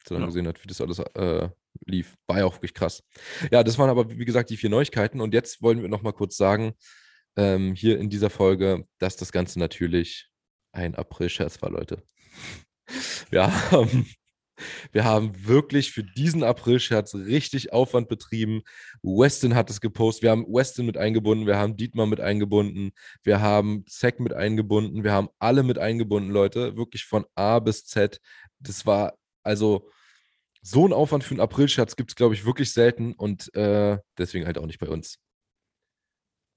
als er dann Ja. gesehen hat, wie das alles äh, lief. War ja auch wirklich krass. Ja, das waren aber, wie gesagt, die vier Neuigkeiten. Und jetzt wollen wir noch mal kurz sagen, ähm, hier in dieser Folge, dass das Ganze natürlich ein April-Scherz war, Leute. *laughs* Wir haben, wir haben wirklich für diesen April-Scherz richtig Aufwand betrieben. Weston hat es gepostet. Wir haben Weston mit eingebunden, wir haben Dietmar mit eingebunden, wir haben Zack mit eingebunden, wir haben alle mit eingebunden, Leute. Wirklich von A bis Z. Das war also so ein Aufwand für einen April-Scherz gibt es, glaube ich, wirklich selten und äh, deswegen halt auch nicht bei uns.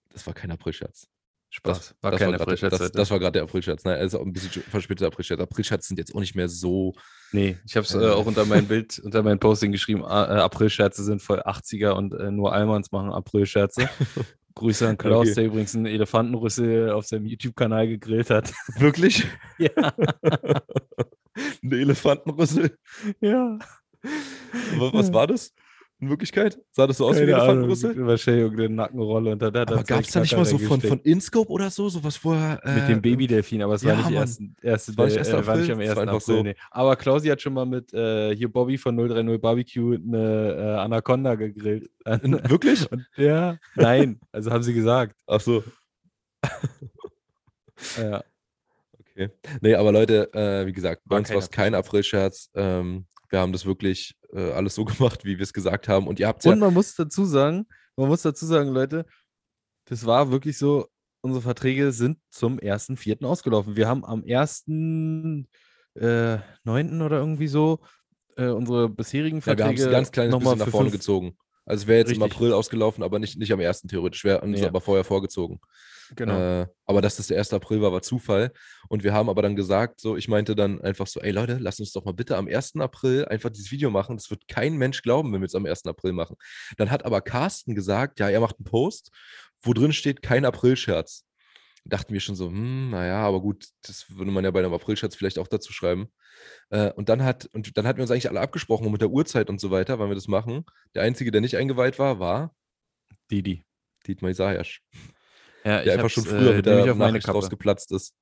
Das war kein April-Scherz. Spaß. War das kein April-Scherz Das, das war gerade der April-Scherz. Ne? Also ein bisschen verspäteter April-Scherz. April-Scherz sind jetzt auch nicht mehr so. Nee, ich habe es äh, Äh. auch unter mein Bild, unter mein Posting geschrieben, äh, April-Scherze sind voll 80er und äh, nur Almans machen April-Scherze. *laughs* Grüße an Klaus, Okay. der übrigens einen Elefantenrüssel auf seinem YouTube-Kanal gegrillt hat. *laughs* Wirklich? *laughs* ja. Ein Elefantenrüssel. ja. Was war das? In Wirklichkeit? Sah das so aus wie ein Keine Ahnung, Elefantenrüssel? Wahrscheinlich irgendeine Nackenrolle und da er Aber gab es da nicht mal so von, von. InScope oder so? Sowas vorher. Mit äh, dem Babydelfin, aber es war ja, nicht Mann. erst, erste, Das war nicht äh, 1. war nicht April, am das 1. war April. so. Nee. Aber Klausi hat schon mal mit äh, hier Bobby von 030 Barbecue eine äh, Anaconda gegrillt. Wirklich? *laughs* Und ja, nein, also haben sie gesagt. Ach so. *laughs* Ja. Okay. Nee, aber Leute, äh, wie gesagt, bei War uns kein war es kein April-Scherz. Ähm, wir haben das wirklich äh, alles so *laughs* gemacht, wie wir es gesagt haben. Und ihr habt ja. Und man muss dazu sagen, man muss dazu sagen, Leute, das war wirklich so, unsere Verträge sind zum 1.4. ausgelaufen. Wir haben am 1.9. Äh, oder irgendwie so äh, unsere bisherigen Ja, wir haben Verträge es ganz kleines bisschen nach vorne gezogen. Also es wäre jetzt im Richtig. April ausgelaufen, aber nicht, nicht am ersten theoretisch. Wäre uns Nee. aber vorher vorgezogen. Genau. Äh, aber dass das der 1. April war, war Zufall. Und wir haben aber dann gesagt, so, ich meinte dann einfach so, ey Leute, lasst uns doch mal bitte am 1. April einfach dieses Video machen. Das wird kein Mensch glauben, wenn wir es am 1. April machen. Dann hat aber Carsten gesagt, ja, er macht einen Post, wo drin steht, kein April-Scherz. Dachten wir schon so, hm, naja, aber gut, das würde man ja bei einem April-Scherz vielleicht auch dazu schreiben. Äh, und dann hat, und dann hatten wir uns eigentlich alle abgesprochen mit der Uhrzeit und so weiter, wann wir das machen. Der Einzige, der nicht eingeweiht war, war Didi. Dietmar Isayasch, Ja, der einfach schon früher mit nehme ich der auf meine Nachricht rausgeplatzt ist.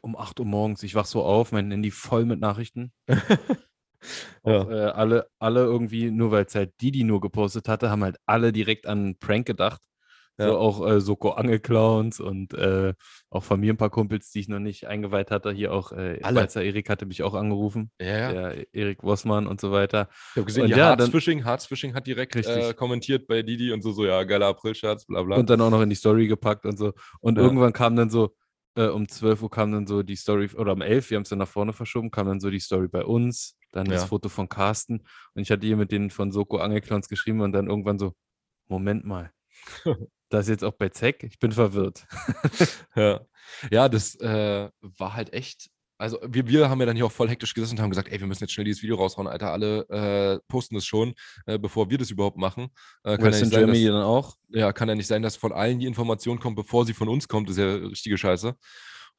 Um 8 Uhr morgens, ich wach so auf, mein Handy voll mit Nachrichten. *laughs* Ja. Auch, äh, alle, alle irgendwie, nur weil es halt Didi nur gepostet hatte, haben halt alle direkt an Prank gedacht. Ja. So auch äh, Soko Angelclowns und äh, auch von mir ein paar Kumpels, die ich noch nicht eingeweiht hatte. Hier auch äh, Alle. Walzer Erik hatte mich auch angerufen. Ja, ja. Erik Wossmann und so weiter. Ich habe gesehen, Und ja, Harzfishing, Harzfishing hat direkt äh, kommentiert bei Didi und so, so, ja, geiler April-Scherz, bla bla. Und dann auch noch in die Story gepackt und so. Und Ja. irgendwann kam dann so, äh, um 12 Uhr kam dann so die Story, oder um 11, wir haben es dann nach vorne verschoben, kam dann so die Story bei uns, dann das Ja. Foto von Carsten. Und ich hatte hier mit denen von Soko Angelclowns geschrieben und dann irgendwann so, Moment mal. *laughs* Das ist jetzt auch bei Zeck? Ich bin verwirrt. *laughs* ja. ja, das äh, war halt echt. Also, wir, wir haben ja dann hier auch voll hektisch gesessen und haben gesagt, ey, wir müssen jetzt schnell dieses Video raushauen, Alter. Alle äh, posten das schon, äh, bevor wir das überhaupt machen. Äh, kann, ja nicht sein, Germany dass, dann auch. ja, kann ja nicht sein, dass von allen die Information kommt, bevor sie von uns kommt. Das ist ja richtige Scheiße.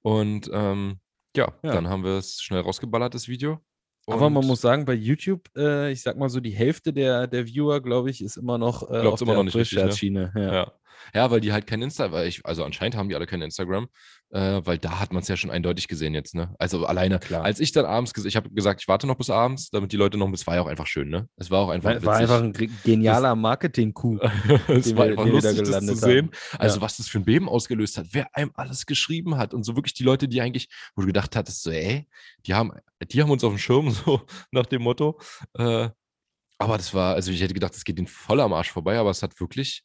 Und ähm, ja, Ja. dann haben wir es schnell rausgeballert, das Video. Aber man Und muss sagen, bei YouTube, äh, ich sag mal so, die Hälfte der, der Viewer, glaube ich, ist immer noch äh, auf immer der noch nicht richtig, ne? Ja. Ja. Ja, weil die halt kein Insta, weil ich, also anscheinend haben die alle kein Instagram, äh, weil da hat man es ja schon eindeutig gesehen jetzt, ne? Also alleine, Klar. als ich dann abends, ich habe gesagt, ich warte noch bis abends, damit die Leute noch, es war ja auch einfach schön, ne? Es war auch einfach War, war einfach ein ge- genialer Marketing-Coup. *laughs* es war einfach lustig, das zu sehen. haben. Also, Ja. was das für ein Beben ausgelöst hat, wer einem alles geschrieben hat und so wirklich die Leute, die eigentlich, wo du gedacht hattest, so, ey, die haben, die haben uns auf dem Schirm, *laughs* so nach dem Motto. Äh, aber das war, also ich hätte gedacht, das geht ihnen voll am Arsch vorbei, aber es hat wirklich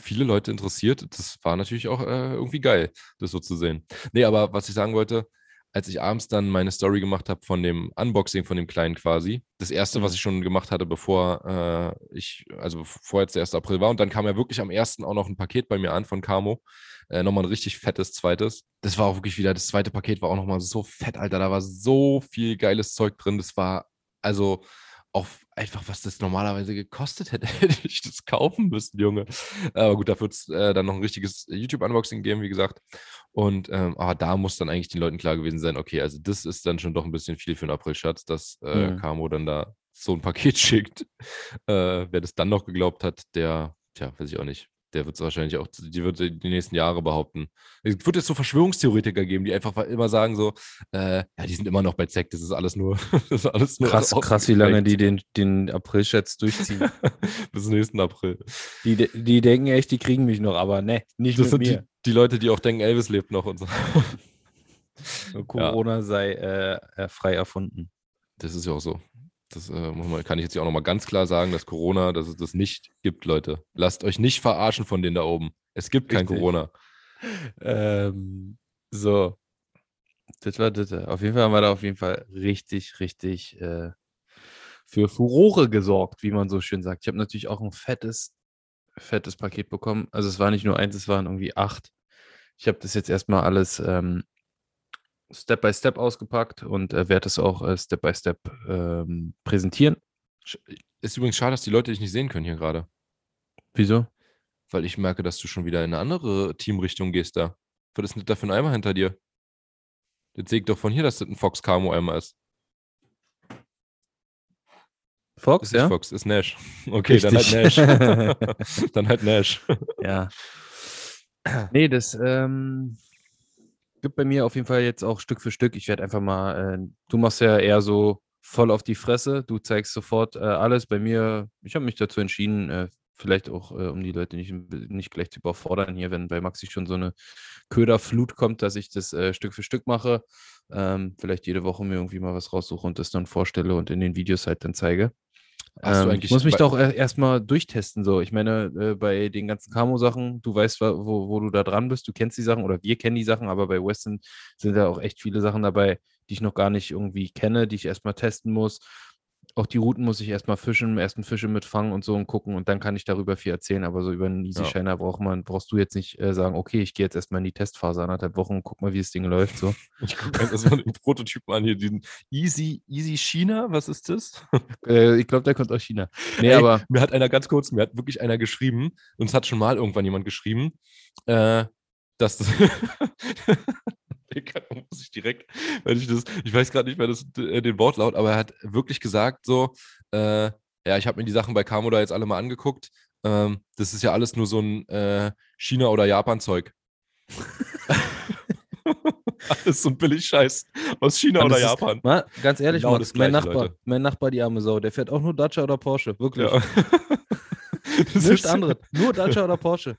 viele Leute interessiert. Das war natürlich auch äh, irgendwie geil, das so zu sehen. Nee, aber was ich sagen wollte, als ich abends dann meine Story gemacht habe von dem Unboxing von dem Kleinen quasi, das erste, was Mhm. ich schon gemacht hatte, bevor äh, ich, also bevor jetzt der 1. April war, und dann kam ja wirklich am 1. auch noch ein Paket bei mir an von Camo. Äh, nochmal ein richtig fettes zweites. Das war auch wirklich wieder, das zweite Paket war auch nochmal so fett, Alter. Da war so viel geiles Zeug drin. Das war also auch einfach, was das normalerweise gekostet hätte, *laughs* hätte ich das kaufen müssen, Junge. Aber gut, dafür wird es äh, dann noch ein richtiges YouTube-Unboxing geben, wie gesagt. Und ähm, aber da muss dann eigentlich den Leuten klar gewesen sein, okay, also das ist dann schon doch ein bisschen viel für einen April-Schatz, dass äh, Mhm. Camo dann da so ein Paket *laughs* schickt. Äh, wer das dann noch geglaubt hat, der, tja, weiß ich auch nicht. Der wird es wahrscheinlich auch, die wird die nächsten Jahre behaupten. Es wird jetzt so Verschwörungstheoretiker geben, die einfach immer sagen so, äh, ja, die sind immer noch bei Zack, das ist alles nur, *laughs* das ist alles nur Krass, krass, wie lange die den, den April-Schatz durchziehen. *laughs* Bis nächsten April. die, die denken echt, die kriegen mich noch, aber ne, nicht Das mit sind die, mir. die Leute, die auch denken, Elvis lebt noch und so. *laughs* Corona sei äh, äh, frei erfunden. Das ist ja auch so. Das äh, man, kann ich jetzt ja auch nochmal ganz klar sagen, dass Corona, dass es das nicht gibt, Leute. Lasst euch nicht verarschen von denen da oben. Es gibt kein Richtig. Corona. Ähm, so. Das war das. Auf jeden Fall haben wir da auf jeden Fall richtig, richtig äh, für Furore gesorgt, wie man so schön sagt. Ich habe natürlich auch ein fettes, fettes Paket bekommen. Also es war nicht nur eins, es waren irgendwie acht. Ich habe das jetzt erstmal alles ähm, Step by Step ausgepackt und äh, werde es auch äh, Step by Step ähm, präsentieren. Ist übrigens schade, dass die Leute dich nicht sehen können hier gerade. Wieso? Weil ich merke, dass du schon wieder in eine andere Teamrichtung gehst da. Was ist denn da für ein Eimer hinter dir? Jetzt sehe ich doch von hier, dass das ein Fox Camo Eimer ist. Fox, Ist ja? Fox, ist Nash. *laughs* Okay, dann halt Richtig. Nash. *laughs* dann halt Nash. Ja. *laughs* Nee, das ähm, gibt bei mir auf jeden Fall jetzt auch Stück für Stück. Ich werde einfach mal, äh, du machst ja eher so voll auf die Fresse, du zeigst sofort äh, alles. Bei mir, ich habe mich dazu entschieden, äh, vielleicht auch, äh, um die Leute nicht, nicht gleich zu überfordern hier, wenn bei Maxi schon so eine Köderflut kommt, dass ich das äh, Stück für Stück mache. Ähm, vielleicht jede Woche mir irgendwie mal was raussuche und das dann vorstelle und in den Videos halt dann zeige. Ähm, ich muss mich doch er- erstmal durchtesten. So. Ich meine, äh, bei den ganzen Camo-Sachen, du weißt, wo, wo du da dran bist, du kennst die Sachen oder wir kennen die Sachen, aber bei Western sind da auch echt viele Sachen dabei, die ich noch gar nicht irgendwie kenne, die ich erstmal testen muss. Auch die Routen muss ich erstmal fischen, ersten Fische mitfangen und so und gucken und dann kann ich darüber viel erzählen. Aber so über einen Easy Ja. Shiner braucht man, brauchst du jetzt nicht äh, sagen, okay, ich gehe jetzt erstmal in die Testphase anderthalb Wochen und guck mal, wie das Ding läuft. So. *laughs* Ich gucke mir erstmal den Prototypen an hier, diesen Easy, Easy China, was ist das? *laughs* äh, ich glaube, der kommt aus China. Nee, Ey, aber Mir hat einer ganz kurz, mir hat wirklich einer geschrieben, und es hat schon mal irgendwann jemand geschrieben, äh, dass *laughs* das. Digga, da *laughs* muss ich direkt, wenn ich das, ich weiß gerade nicht mehr das, äh, den Wortlaut, aber er hat wirklich gesagt so, äh, ja, ich habe mir die Sachen bei Camo da jetzt alle mal angeguckt. Ähm, das ist ja alles nur so ein äh, China- oder Japan-Zeug. *laughs* alles so ein Billig-Scheiß aus China oder ist- Japan. Mal, ganz ehrlich, Genau das mein Nachbar, Leute. mein Nachbar, die arme Sau, der fährt auch nur Dacia oder Porsche, wirklich. Ja. *laughs* Nichts anderes, nur Dacia oder Porsche.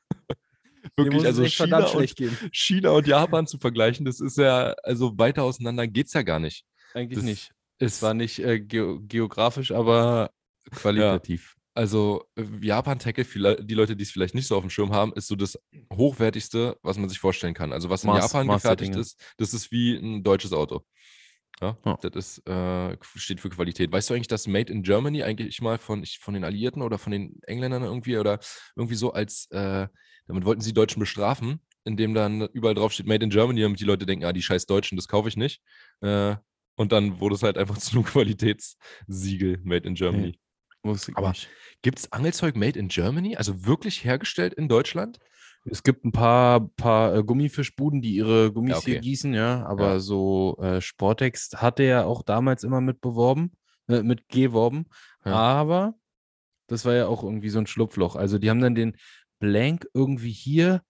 Wirklich, es also China und. China und Japan zu vergleichen, das ist ja, also weiter auseinander geht's ja gar nicht. Eigentlich Das nicht. Es war nicht äh, geo geografisch, aber qualitativ. also äh, Japan-Tackle, vielleicht- die Leute, die es vielleicht nicht so auf dem Schirm haben, ist so das hochwertigste, was man sich vorstellen kann. Also was in Maß- Japan gefertigt ist, das ist wie ein deutsches Auto. Ja, Ja. das ist, äh, steht für Qualität. Weißt du eigentlich, dass Made in Germany eigentlich mal von, von den Alliierten oder von den Engländern irgendwie oder irgendwie so als, äh, damit wollten sie Deutschen bestrafen, indem dann überall drauf steht Made in Germany, damit die Leute denken, ah, die scheiß Deutschen, das kaufe ich nicht. Äh, und dann wurde es halt einfach *laughs* zu einem Qualitätssiegel Made in Germany. Ich Aber-. Gibt es Angelzeug Made in Germany? Also wirklich hergestellt in Deutschland? Es gibt ein paar, paar äh, Gummifischbuden, die ihre Gummis okay. hier gießen, ja, aber Ja. so äh, Sportex hatte ja auch damals immer mit beworben, äh, mit geworben, Ja. aber das war ja auch irgendwie so ein Schlupfloch. Also die haben dann den, Blank irgendwie hier.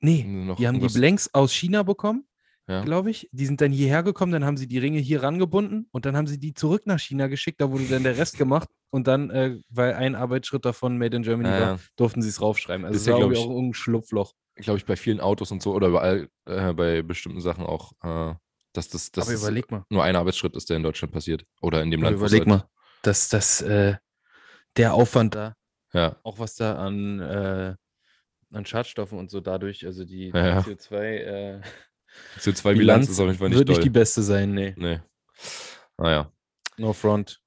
Nee, Noch die haben die Blanks aus China bekommen, Ja. glaube ich. Die sind dann hierher gekommen, dann haben sie die Ringe hier rangebunden und dann haben sie die zurück nach China geschickt. Da wurde dann der Rest gemacht und dann, äh, weil ein Arbeitsschritt davon Made in Germany Ja, war, ja. durften sie es raufschreiben. Also Das ja, war irgendwie ich- auch irgendein Schlupfloch. glaube ich, bei vielen Autos und so oder überall äh, bei bestimmten Sachen auch, äh, dass das, dass Aber überleg mal. nur ein Arbeitsschritt ist, der in Deutschland passiert. Oder in dem Aber Land. überleg halt- mal, dass das äh, der Aufwand da, Ja, auch was da an, äh, an Schadstoffen und so dadurch, also die, die Ja, ja. CO2 äh, CO2-Bilanz ist auf jeden Fall nicht wird nicht doll. die beste sein, nee. nee. Naja. No front.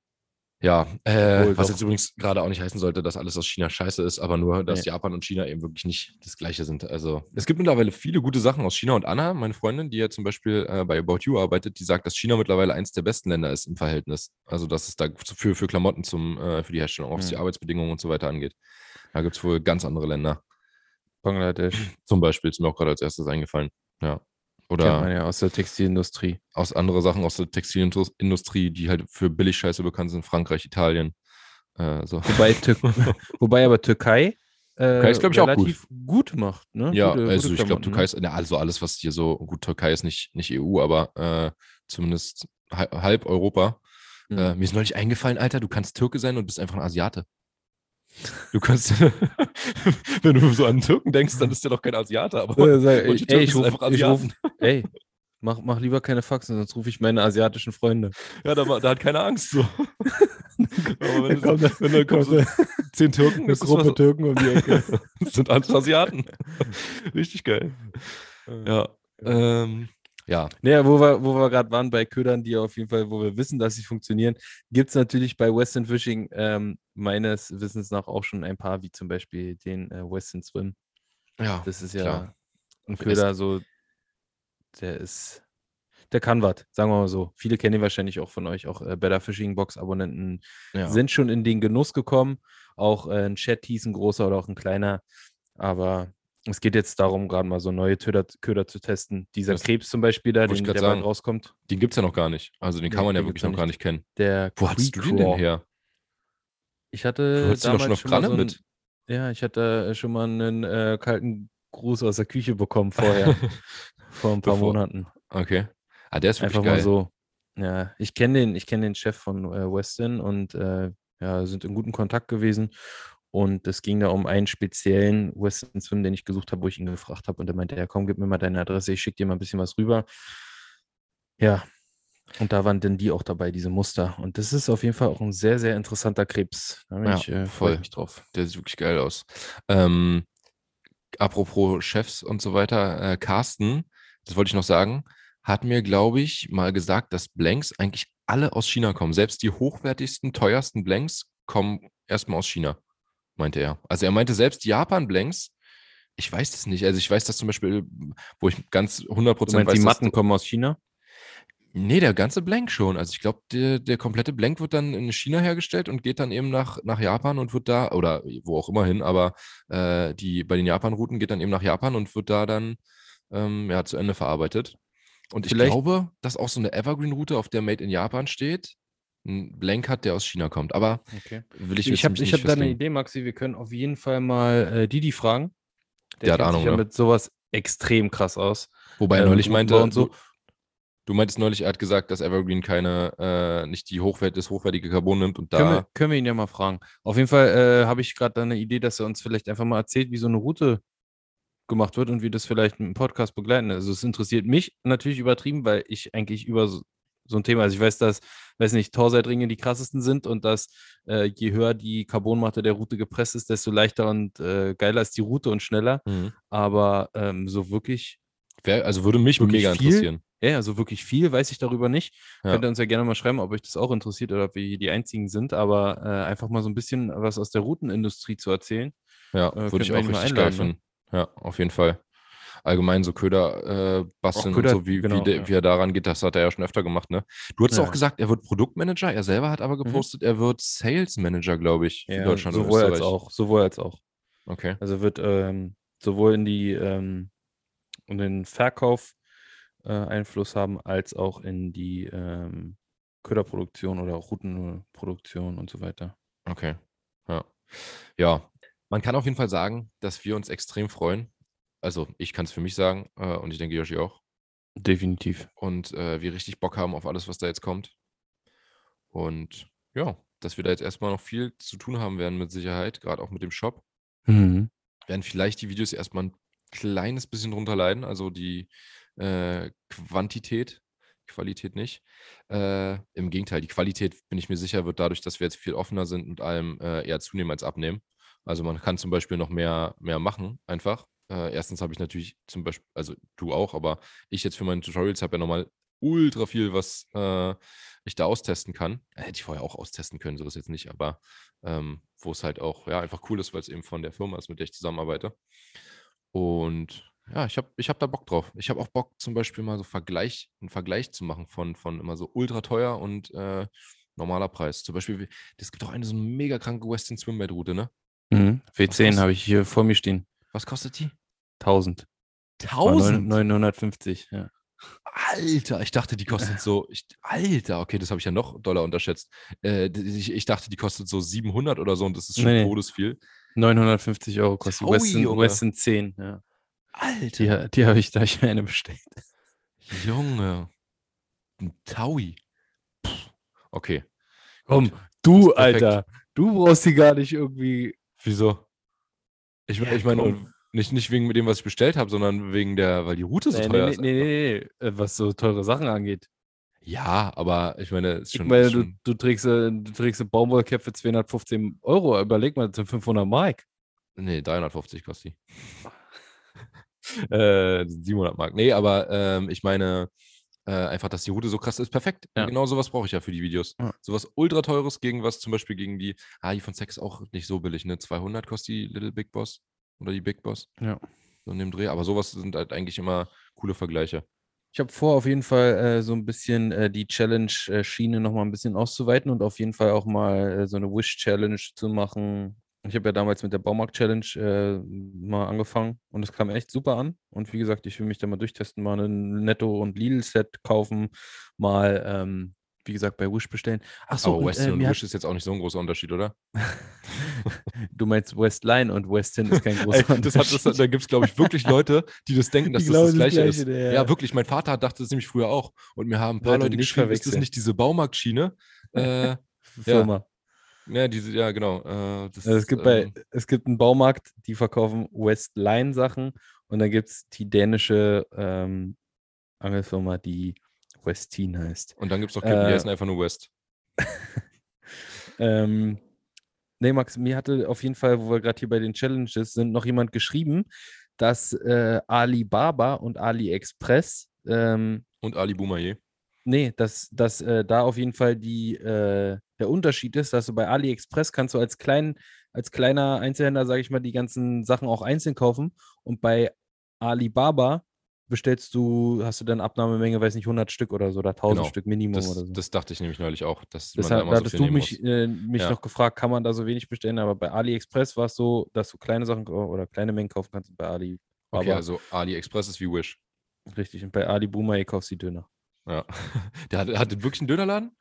Ja, äh, was doch. jetzt übrigens gerade auch nicht heißen sollte, dass alles aus China scheiße ist, aber nur, dass Nee. Japan und China eben wirklich nicht das Gleiche sind. Also es gibt mittlerweile viele gute Sachen aus China und Anna, meine Freundin, die ja zum Beispiel äh, bei About You arbeitet, die sagt, dass China mittlerweile eins der besten Länder ist im Verhältnis. Also dass es da für, für Klamotten zum, äh, für die Herstellung, auch was die Mhm. Arbeitsbedingungen und so weiter angeht. Da gibt es wohl ganz andere Länder. Bangladesch. Zum Beispiel ist mir auch gerade als erstes eingefallen. Ja. Kennt man Oder ja aus der Textilindustrie. aus andere Sachen aus der Textilindustrie, die halt für Billigscheiße bekannt sind, Frankreich, Italien. Äh, so. Wobei, *laughs* Wobei aber Türkei, äh, ist, glaub ich, auch gut. relativ gut. macht. Ne? Ja, Gute- also gute ich glaube, Türkei ist, ja, also alles, was hier so, gut, Türkei ist nicht, nicht EU, aber äh, zumindest hal- halb Europa. Ne? Äh, mir ist neulich eingefallen, Alter, du kannst Türke sein und bist einfach ein Asiate. Du kannst, *laughs* wenn du so an einen Türken denkst, dann ist der doch kein Asiate, aber Äh, sag, ey, Türken ich ruf, einfach ich ruf, ey, mach, mach lieber keine Faxen, sonst rufe ich meine asiatischen Freunde. Ja, da, da hat keiner Angst so. *laughs* aber wenn, kommt- du, wenn da kommen so zehn Türken, Eine Gruppe was, Türken um die Ecke. *laughs* das sind alles Asiaten. Richtig geil. Ja. Ähm, ja, Naja, wo wir, wo wir gerade waren bei Ködern, die auf jeden Fall, wo wir wissen, dass sie funktionieren, gibt es natürlich bei Western Fishing ähm, meines Wissens nach auch schon ein paar, wie zum Beispiel den äh, Western Swim. ja. Das ist ja klar. ein Köder, so, der ist, der kann was, sagen wir mal so. Viele kennen ihn wahrscheinlich auch von euch, auch äh, Better Fishing Box Abonnenten ja. sind schon in den Genuss gekommen. Auch äh, ein Chat hieß ein großer oder auch ein kleiner. Aber es geht jetzt darum, gerade mal so neue Köder, Köder zu testen. Dieser Das Krebs zum Beispiel, da, den, der sagen. rauskommt, Den gibt es ja noch gar nicht. Also den kann Nee, man ja wirklich noch ja gar nicht kennen. der Wo hattest du den denn her? Ich hatte Du damals schon schon mal so mit. Ja, ich hatte äh, schon mal einen äh, kalten Gruß aus der Küche bekommen vorher, *laughs* vor ein paar Bevor- Monaten. Okay. Ah, der ist wirklich Einfach geil. mal so. Ja, ich kenne den, ich kenne den Chef von äh, Weston und äh, ja, sind in guten Kontakt gewesen. Und es ging da um einen speziellen Western Swim, den ich gesucht habe, wo ich ihn gefragt habe. Und er meinte, ja, komm, gib mir mal deine Adresse, ich schicke dir mal ein bisschen was rüber. Ja. Und da waren denn die auch dabei, diese Muster. Und das ist auf jeden Fall auch ein sehr, sehr interessanter Krebs. Da bin Ja, ich, äh, voll. ich mich drauf. Der sieht wirklich geil aus. Ähm, apropos Chefs und so weiter, äh, Carsten, das wollte ich noch sagen, hat mir, glaube ich, mal gesagt, dass Blanks eigentlich alle aus China kommen. Selbst die hochwertigsten, teuersten Blanks kommen erstmal aus China, meinte er. Also er meinte selbst Japan-Blanks, ich weiß das nicht. Also ich weiß das zum Beispiel, wo ich ganz 100% Du meinst, weiß, die dass- Matten kommen aus China? Nee, der ganze Blank schon. Also ich glaube, der, der komplette Blank wird dann in China hergestellt und geht dann eben nach, nach Japan und wird da, oder wo auch immer hin, aber äh, die bei den Japan-Routen geht dann eben nach Japan und wird da dann ähm, ja, zu Ende verarbeitet. Und ich Vielleicht- glaube, dass auch so eine Evergreen-Route, auf der Made in Japan steht, ein Blank hat, der aus China kommt. Aber Okay. will ich Ich, jetzt habe ich hab da eine. Idee, Maxi. Wir können auf jeden Fall mal äh, Didi fragen. Der hat kennt Ahnung, sich ja ne? mit sowas extrem krass aus. Wobei er ähm, neulich meinte, und so. du, meintest neulich, er hat gesagt, dass Evergreen keine, äh, nicht die Hochwert, das hochwertige Carbon nimmt und da. Können wir, können wir ihn ja mal fragen. Auf jeden Fall äh, habe ich gerade eine Idee, dass er uns vielleicht einfach mal erzählt, wie so eine Route gemacht wird und wie das vielleicht dem Podcast begleiten. Also es interessiert mich natürlich übertrieben, weil ich eigentlich über so, ein Thema, also ich weiß, dass, weiß nicht, Torseitringe die krassesten sind und dass äh, je höher die Carbonmatte der Route gepresst ist, desto leichter und äh, geiler ist die Route und schneller. Mhm. Aber ähm, so wirklich Wär, also würde mich Wirklich mega viel? interessieren. Ja, also wirklich viel weiß ich darüber nicht. Ja. Könnt ihr uns ja gerne mal schreiben, ob euch das auch interessiert oder ob wir hier die Einzigen sind, aber äh, einfach mal so ein bisschen was aus der Routenindustrie zu erzählen. Ja, Äh, würde ich auch richtig geil ne? finden. Ja, auf jeden Fall. Allgemein so Köder äh, basteln Köder, und so, wie, genau, wie, der, ja. wie er daran geht, das hat er ja schon öfter gemacht, ne? Du hattest Ja. auch gesagt, er wird Produktmanager, er selber hat aber Mhm. gepostet, er wird Sales Manager, glaube ich, Ja, Deutschland und sowohl als auch, sowohl als auch. Okay. Also wird ähm, sowohl in die ähm, in den Verkauf äh, Einfluss haben, als auch in die ähm, Köderproduktion oder Routenproduktion und so weiter. Okay. Ja. Ja. Man kann auf jeden Fall sagen, dass wir uns extrem freuen. Also ich kann es für mich sagen äh, und ich denke Yoshi auch. Definitiv. Und äh, wir richtig Bock haben auf alles, was da jetzt kommt. Und ja, dass wir da jetzt erstmal noch viel zu tun haben werden mit Sicherheit, gerade auch mit dem Shop. Mhm. Werden vielleicht die Videos erstmal ein kleines bisschen drunter leiden, also die äh, Quantität, Qualität nicht. Äh, Im Gegenteil, die Qualität, bin ich mir sicher, wird dadurch, dass wir jetzt viel offener sind und allem äh, eher zunehmen als abnehmen. Also man kann zum Beispiel noch mehr, mehr machen, einfach. Äh, erstens habe ich natürlich zum Beispiel, also du auch, aber ich jetzt für meine Tutorials habe ja nochmal ultra viel, was äh, ich da austesten kann. Äh, hätte ich vorher auch austesten können, so ist jetzt nicht, aber ähm, wo es halt auch ja, einfach cool ist, weil es eben von der Firma ist, mit der ich zusammenarbeite. Und ja, ich habe ich hab da Bock drauf. Ich habe auch Bock, zum Beispiel mal so Vergleich, einen Vergleich zu machen von, von immer so ultra teuer und äh, normaler Preis. Zum Beispiel, es gibt auch eine so eine mega kranke Western Swimwear-Route, ne? Mhm. W10 habe ich hier vor mir stehen. Was kostet die? 1000. 1000? 950, ja. Alter, ich dachte, die kostet so. Ich, Alter, okay, das habe ich ja noch Dollar unterschätzt. Äh, ich, ich, dachte, die kostet so 700 oder so und das ist schon nee, todesviel. 950 Euro kostet Taui, Western, Western 10, ja. Alter. Die, die habe ich da ich eine bestellt. Junge. Ein Taui. Okay. Komm, du, Alter. Du brauchst die gar nicht irgendwie. Wieso? Ich, ja, ich meine, nicht, nicht wegen dem, was ich bestellt habe, sondern wegen der, weil die Route so nee, teuer nee, ist. Nee, nee, nee, äh, was so teure Sachen angeht. Ja, aber ich meine, ist schon. Ich meine, du, du, trägst, du trägst eine Baumwollcap für 215 Euro. Überleg mal, das sind 500 Mark. Nee, 350 kostet die. *laughs* *laughs* äh, 700 Mark. Nee, aber ähm, ich meine, äh, einfach, dass die Route so krass ist. Perfekt. Ja. Genau sowas brauche ich ja für die Videos. Ja. Sowas ultra teures gegen was, zum Beispiel gegen die, ah, die von Sex auch nicht so billig, ne? 200 kostet die Little Big Boss oder die Big Boss. Ja. So in dem Dreh. Aber sowas sind halt eigentlich immer coole Vergleiche. Ich habe vor, auf jeden Fall äh, so ein bisschen äh, die Challenge-Schiene nochmal ein bisschen auszuweiten und auf jeden Fall auch mal äh, so eine Wish-Challenge zu machen. Ich habe ja damals mit der Baumarkt-Challenge äh, mal angefangen und es kam echt super an. Und wie gesagt, ich will mich da mal durchtesten, mal ein Netto- und Lidl-Set kaufen, mal ähm, wie gesagt, bei Wish bestellen. Achso, aber Westin und, äh, und Wish ist jetzt auch nicht so ein großer Unterschied, oder? *laughs* du meinst Westline und Westin ist kein *laughs* großer Ey, das hat, das, da gibt es, glaube ich, wirklich Leute, die das denken, dass das das Gleiche, das Gleiche ist. Ja. ja. wirklich. Mein Vater dachte das nämlich früher auch. Und mir haben ein paar Leute, Leute geschrieben, ist das nicht diese Baumarktschiene? *laughs* Äh, Firma. Ja. Ja, diese, ja, genau. Äh, das, also es, gibt ähm, bei, es gibt einen Baumarkt, die verkaufen Westline-Sachen und dann gibt es die dänische ähm, Angelfirma, die Westin heißt. Und dann gibt es noch Kippen, äh, die heißen einfach nur West. *laughs* ähm, nee, Max, mir hatte auf jeden Fall, wo wir gerade hier bei den Challenges sind, noch jemand geschrieben, dass äh, Alibaba und AliExpress ähm, und Ali Boumaier. Nee, dass, dass äh, da auf jeden Fall die, äh, der Unterschied ist, dass du bei AliExpress kannst du als, klein, als kleiner Einzelhändler, sage ich mal, die ganzen Sachen auch einzeln kaufen und bei Alibaba bestellst du, hast du dann Abnahmemenge, weiß nicht, 100 Stück oder so oder 1000 genau. Stück Minimum das, oder so. Das dachte ich nämlich neulich auch. Dass Deshalb da hattest so du mich, äh, mich ja. noch gefragt, kann man da so wenig bestellen, aber bei AliExpress war es so, dass du kleine Sachen oder kleine Mengen kaufen kannst bei Ali. Okay, also AliExpress ist wie Wish. Richtig, und bei Ali Boomer kaufst du die Döner. Ja. *laughs* Der hat, hat wirklich einen Dönerladen?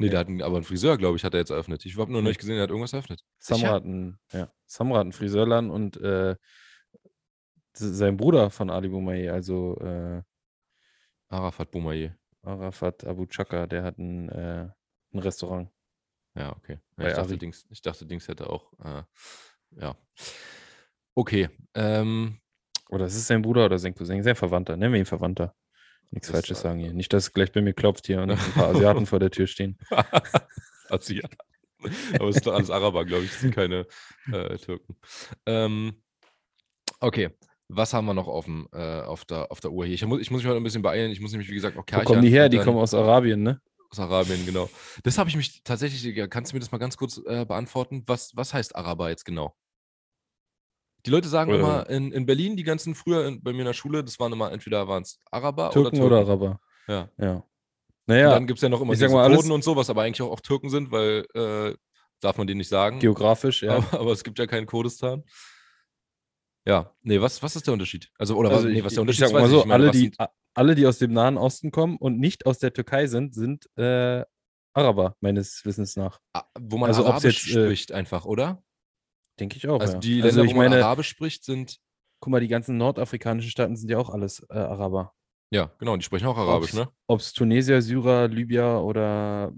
Nee, ja. der hat einen, aber einen Friseur, glaube ich, hat er jetzt eröffnet. Ich habe nur noch nicht gesehen, er hat irgendwas eröffnet. Samra hat einen, ja, Samra hat einen Friseurladen und äh, sein Bruder von Ali Boumaier, also äh, Arafat Boumaier. Arafat Abu Chaka, der hat ein, äh, ein Restaurant. Ja, okay. Ja, ich, dachte, Dings, ich dachte, Dings hätte auch, äh, ja. Okay. Ähm, oder ist es sein Bruder oder sein Cousin? Sein Verwandter. Nennen wir ihn Verwandter. Nichts Falsches sagen hier. Nicht, dass es gleich bei mir klopft hier und ein paar Asiaten vor der Tür stehen. *laughs* Asiaten. Aber es sind doch alles Araber, glaube ich. Es sind keine äh, Türken. Ähm, okay. Was haben wir noch auf, dem, äh, auf, der, auf der Uhr hier? Ich muss, ich muss mich heute ein bisschen beeilen. Ich muss nämlich, wie gesagt, noch Kercher. Wo kommen die her? Die kommen aus Arabien, ne? Aus Arabien, genau. Das habe ich mich tatsächlich, kannst du mir das mal ganz kurz äh, beantworten? Was, was heißt Araber jetzt genau? Die Leute sagen oder immer in, in Berlin, die ganzen früher in, bei mir in der Schule, das waren immer entweder waren es Araber Türken oder Türken. oder Araber. Ja. ja. Naja, und dann gibt es ja noch immer diese mal, Kurden und so, was aber eigentlich auch, auch Türken sind, weil äh, darf man denen nicht sagen. Geografisch, ja. Aber, aber, es gibt ja keinen Kurdistan. Ja, nee, was, was ist der Unterschied? Also, oder also was, nee, was der Unterschied ich sag mal so, alle, die, alle, die aus dem Nahen Osten kommen und nicht aus der Türkei sind, sind äh, Araber, meines Wissens nach. Wo man also Arabisch jetzt, äh, spricht, einfach, oder? Denke ich auch. Also ja. die also Länder, ich wo man meine, Arabisch spricht, sind, guck mal, die ganzen nordafrikanischen Staaten sind ja auch alles äh, Araber. ja, genau, die sprechen auch Arabisch, ne? Ob es Tunesier, Syrer, Libyer oder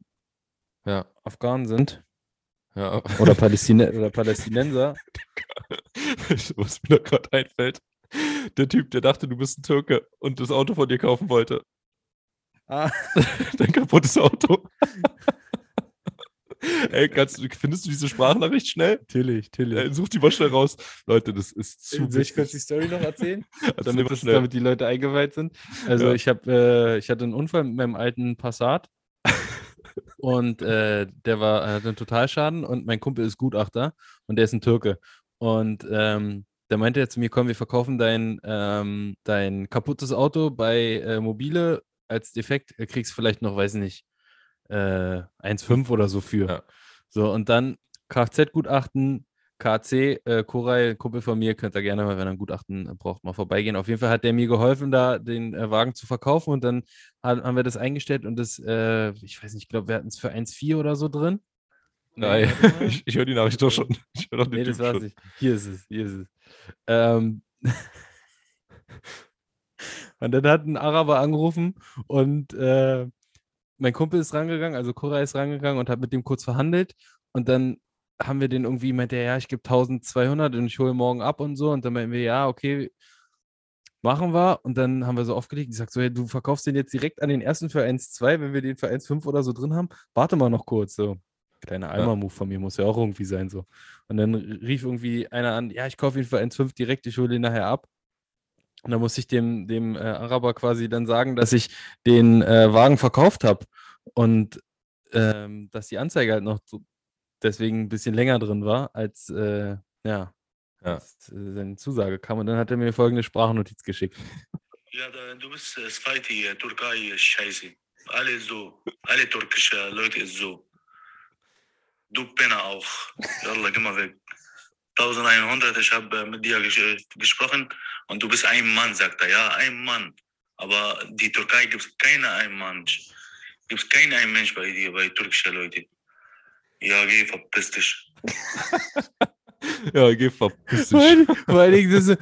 Ja, Afghanen sind ja. oder, *laughs* Palästine oder Palästinenser. *laughs* Was mir da gerade einfällt. Der Typ, der dachte, du bist ein Türke und das Auto von dir kaufen wollte. Ah. *laughs* Dein kaputtes Auto. *laughs* Ey, kannst, du- findest du diese Sprachnachricht schnell? Natürlich, natürlich. Äh, such die mal schnell raus. Leute, das ist zu Soll ich kurz die. Story noch erzählen? *laughs* Erzähl damit, mal das, schnell. damit die Leute eingeweiht sind. Also Ja. ich habe, äh, ich hatte einen Unfall mit meinem alten Passat *laughs* und äh, der war hatte einen Totalschaden und mein Kumpel ist Gutachter und der ist ein Türke und ähm, da meinte er zu mir, komm, wir verkaufen dein, ähm, dein kaputtes Auto bei äh, Mobile als Defekt, äh, kriegst vielleicht noch, weiß nicht, äh, 1,5 oder so für. Ja. So, und dann Kfz-Gutachten, KC, äh, Koray, Kumpel von mir, könnt ihr gerne mal, wenn er ein Gutachten braucht, mal vorbeigehen. Auf jeden Fall hat der mir geholfen, da den äh, Wagen zu verkaufen und dann ha- haben wir das eingestellt und das, äh, ich weiß nicht, ich glaube, wir hatten es für 1,4 oder so drin. Nein, *laughs* ich, ich höre die Nachricht doch schon. Ich höre doch den Nee, das war's schon. nicht. Hier ist es, hier ist es. Ähm, *laughs* und dann hat ein Araber angerufen und äh, mein Kumpel ist rangegangen, also Cora ist rangegangen und hat mit dem kurz verhandelt und dann haben wir den irgendwie, meinte er, ja, ich gebe 1200 und ich hole morgen ab und so und dann meinten wir, ja, okay, machen wir und dann haben wir so aufgelegt, ich sag so, hey, du verkaufst den jetzt direkt an den ersten für 1,2, wenn wir den für 1,5 oder so drin haben, warte mal noch kurz, so. Kleiner Eimer-Move von mir muss ja auch irgendwie sein, so. Und dann rief irgendwie einer an, ja, ich kaufe ihn für 1,5 direkt, ich hole den nachher ab. Und dann musste ich dem, dem äh, Araber quasi dann sagen, dass ich den äh, Wagen verkauft habe und ähm, dass die Anzeige halt noch so deswegen ein bisschen länger drin war, als äh, ja, Ja. als, äh, seine Zusage kam. Und dann hat er mir folgende Sprachnotiz geschickt. Ja, da, du bist äh, Zweite, äh, Türkei ist scheiße. Alle so. Alle türkische Leute ist so. Du Penner auch. Yalla, geh mal weg. 1100, ich habe äh, mit dir ges gesprochen und du bist ein Mann, sagt er. Ja, ein Mann. Aber die Türkei gibt es keinen ein Mann. Gibt es keinen ein Mensch bei dir, bei türkischen Leuten. Ja, geh, verpiss dich. *laughs* Ja, geh verpiss Vor dich. allen Dingen- vor allen Dingen,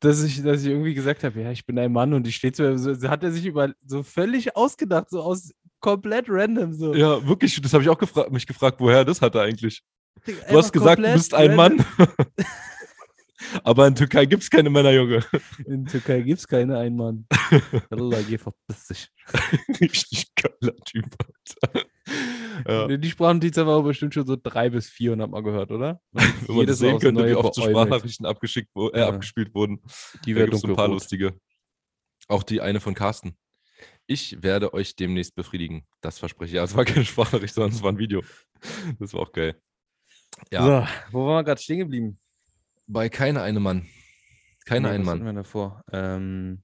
dass, ich, dass ich irgendwie gesagt habe, ja, ich bin ein Mann und ich stehe zu mir, so, hat er sich über so völlig ausgedacht, so aus komplett random. So. Ja, wirklich, das habe ich auch gefra mich gefragt, woher er das hatte eigentlich. Du hast gesagt, du bist ein. Mann. *laughs* Aber in Türkei gibt es keine Männer, Junge. In Türkei gibt es keine Einmann. *laughs* Allah, geh verpiss dich. *laughs* Richtig geiler Typ, Alter. Ja. Die Sprachnotiz haben aber bestimmt schon so drei bis vier und hat mal gehört, oder? Wenn man das sehen könnte, wie oft so. Sprachnachrichten abgeschickt äh, Ja. abgespielt wurden. Die Da gibt es ein paar lustige. Auch die eine von Carsten. Ich werde euch demnächst befriedigen. Das verspreche ich. Ja, es war keine Sprachnachricht, sondern es war ein Video. Das war auch geil. Ja, So, wo waren wir gerade stehen geblieben? bei keiner eine Mann. Keiner Nee, ein was hatten Mann. wir davor? Ähm,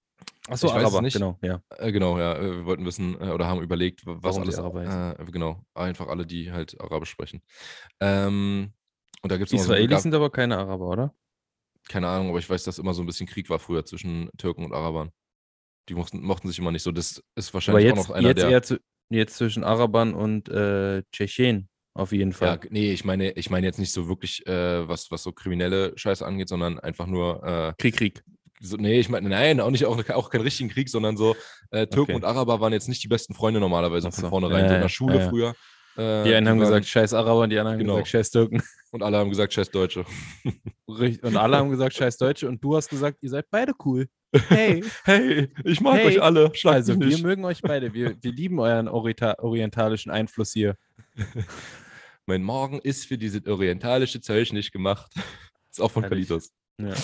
achso, Ich weiß es Araber, nicht. genau, ja. Äh, genau, ja. äh, Wir wollten wissen äh, oder haben überlegt, was Warum alles. Araber Äh, genau, einfach alle, die halt Arabisch sprechen. Ähm, und da gibt es Israelis sind aber keine Araber, oder? keine Ahnung, aber ich weiß, dass immer so ein bisschen Krieg war früher zwischen Türken und Arabern. Die mochten, mochten sich immer nicht so. Das ist Aber wahrscheinlich auch jetzt, noch einer jetzt der. eher zu, jetzt zwischen Arabern und äh, Tschechien, auf jeden Ja, Fall. g- nee, ich meine, ich meine jetzt nicht so wirklich, äh, was, was so kriminelle Scheiße angeht, sondern einfach nur, äh, Krieg, Krieg. so, nee, ich meine, nein, auch nicht, auch, auch keinen richtigen Krieg, sondern so, äh, Türken Okay. und Araber waren jetzt nicht die besten Freunde normalerweise Ach von so. vornherein, Ja, so in ja, der Schule ja, ja. früher. Äh, Die einen haben gesagt, scheiß Araber und die anderen Genau. haben gesagt, scheiß Türken. Und alle haben gesagt, scheiß Deutsche. *laughs* Und alle haben gesagt, scheiß Deutsche. Und du hast gesagt, ihr seid beide cool. *laughs* Hey, Hey, ich mag Hey, euch alle, schlagt also wir mögen euch beide. Wir, wir lieben euren orientalischen Einfluss hier. *laughs* Mein Morgen ist für dieses orientalische Zeug nicht gemacht. *laughs* ist auch von. Kalitos. Ja.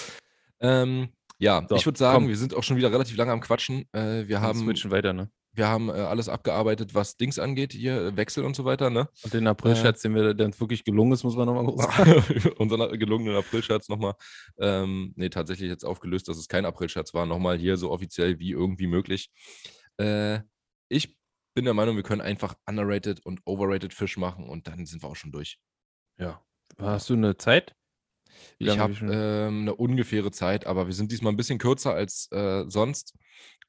Ähm, ja, So, ich würde sagen, komm. wir sind auch schon wieder relativ lange am Quatschen. Äh, wir Dann haben, switchen weiter, ne? wir haben äh, alles abgearbeitet, was Dings angeht, hier äh, Wechsel und so weiter, ne? Und den April-Schatz, den wir, uns wirklich gelungen ist, muss man nochmal groß sagen. *laughs* Unseren gelungenen Aprilscherz nochmal. Ähm, nee, tatsächlich jetzt aufgelöst, dass es kein Aprilscherz war. Nochmal hier so offiziell wie irgendwie möglich. Äh, ich bin der Meinung, wir können einfach underrated und overrated Fisch machen und dann sind wir auch schon durch. Ja. Hast du eine Zeit? Wie Ich habe ähm, eine ungefähre Zeit, aber wir sind diesmal ein bisschen kürzer als äh, sonst.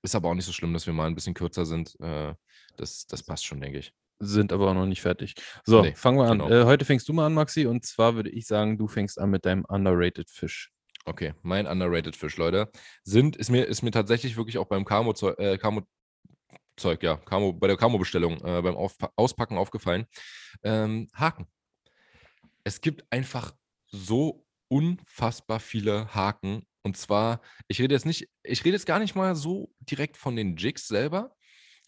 Ist aber auch nicht so schlimm, dass wir mal ein bisschen kürzer sind. Äh, das, das passt schon, denke ich. sind aber auch noch nicht fertig. So, Nee, fangen wir an. genau. Äh, heute fängst du mal an, Maxi, und zwar würde ich sagen, du fängst an mit deinem underrated Fisch. Okay, mein underrated Fisch, Leute, sind, ist mir, ist mir tatsächlich wirklich auch beim Camo-Zeug, äh, Camo Zeug, ja, Camo, bei der Camo-Bestellung, äh, beim Aufpa Auspacken aufgefallen. Ähm, Haken. Es gibt einfach so unfassbar viele Haken. Und zwar, ich rede jetzt nicht, ich rede jetzt gar nicht mal so direkt von den Jigs selber.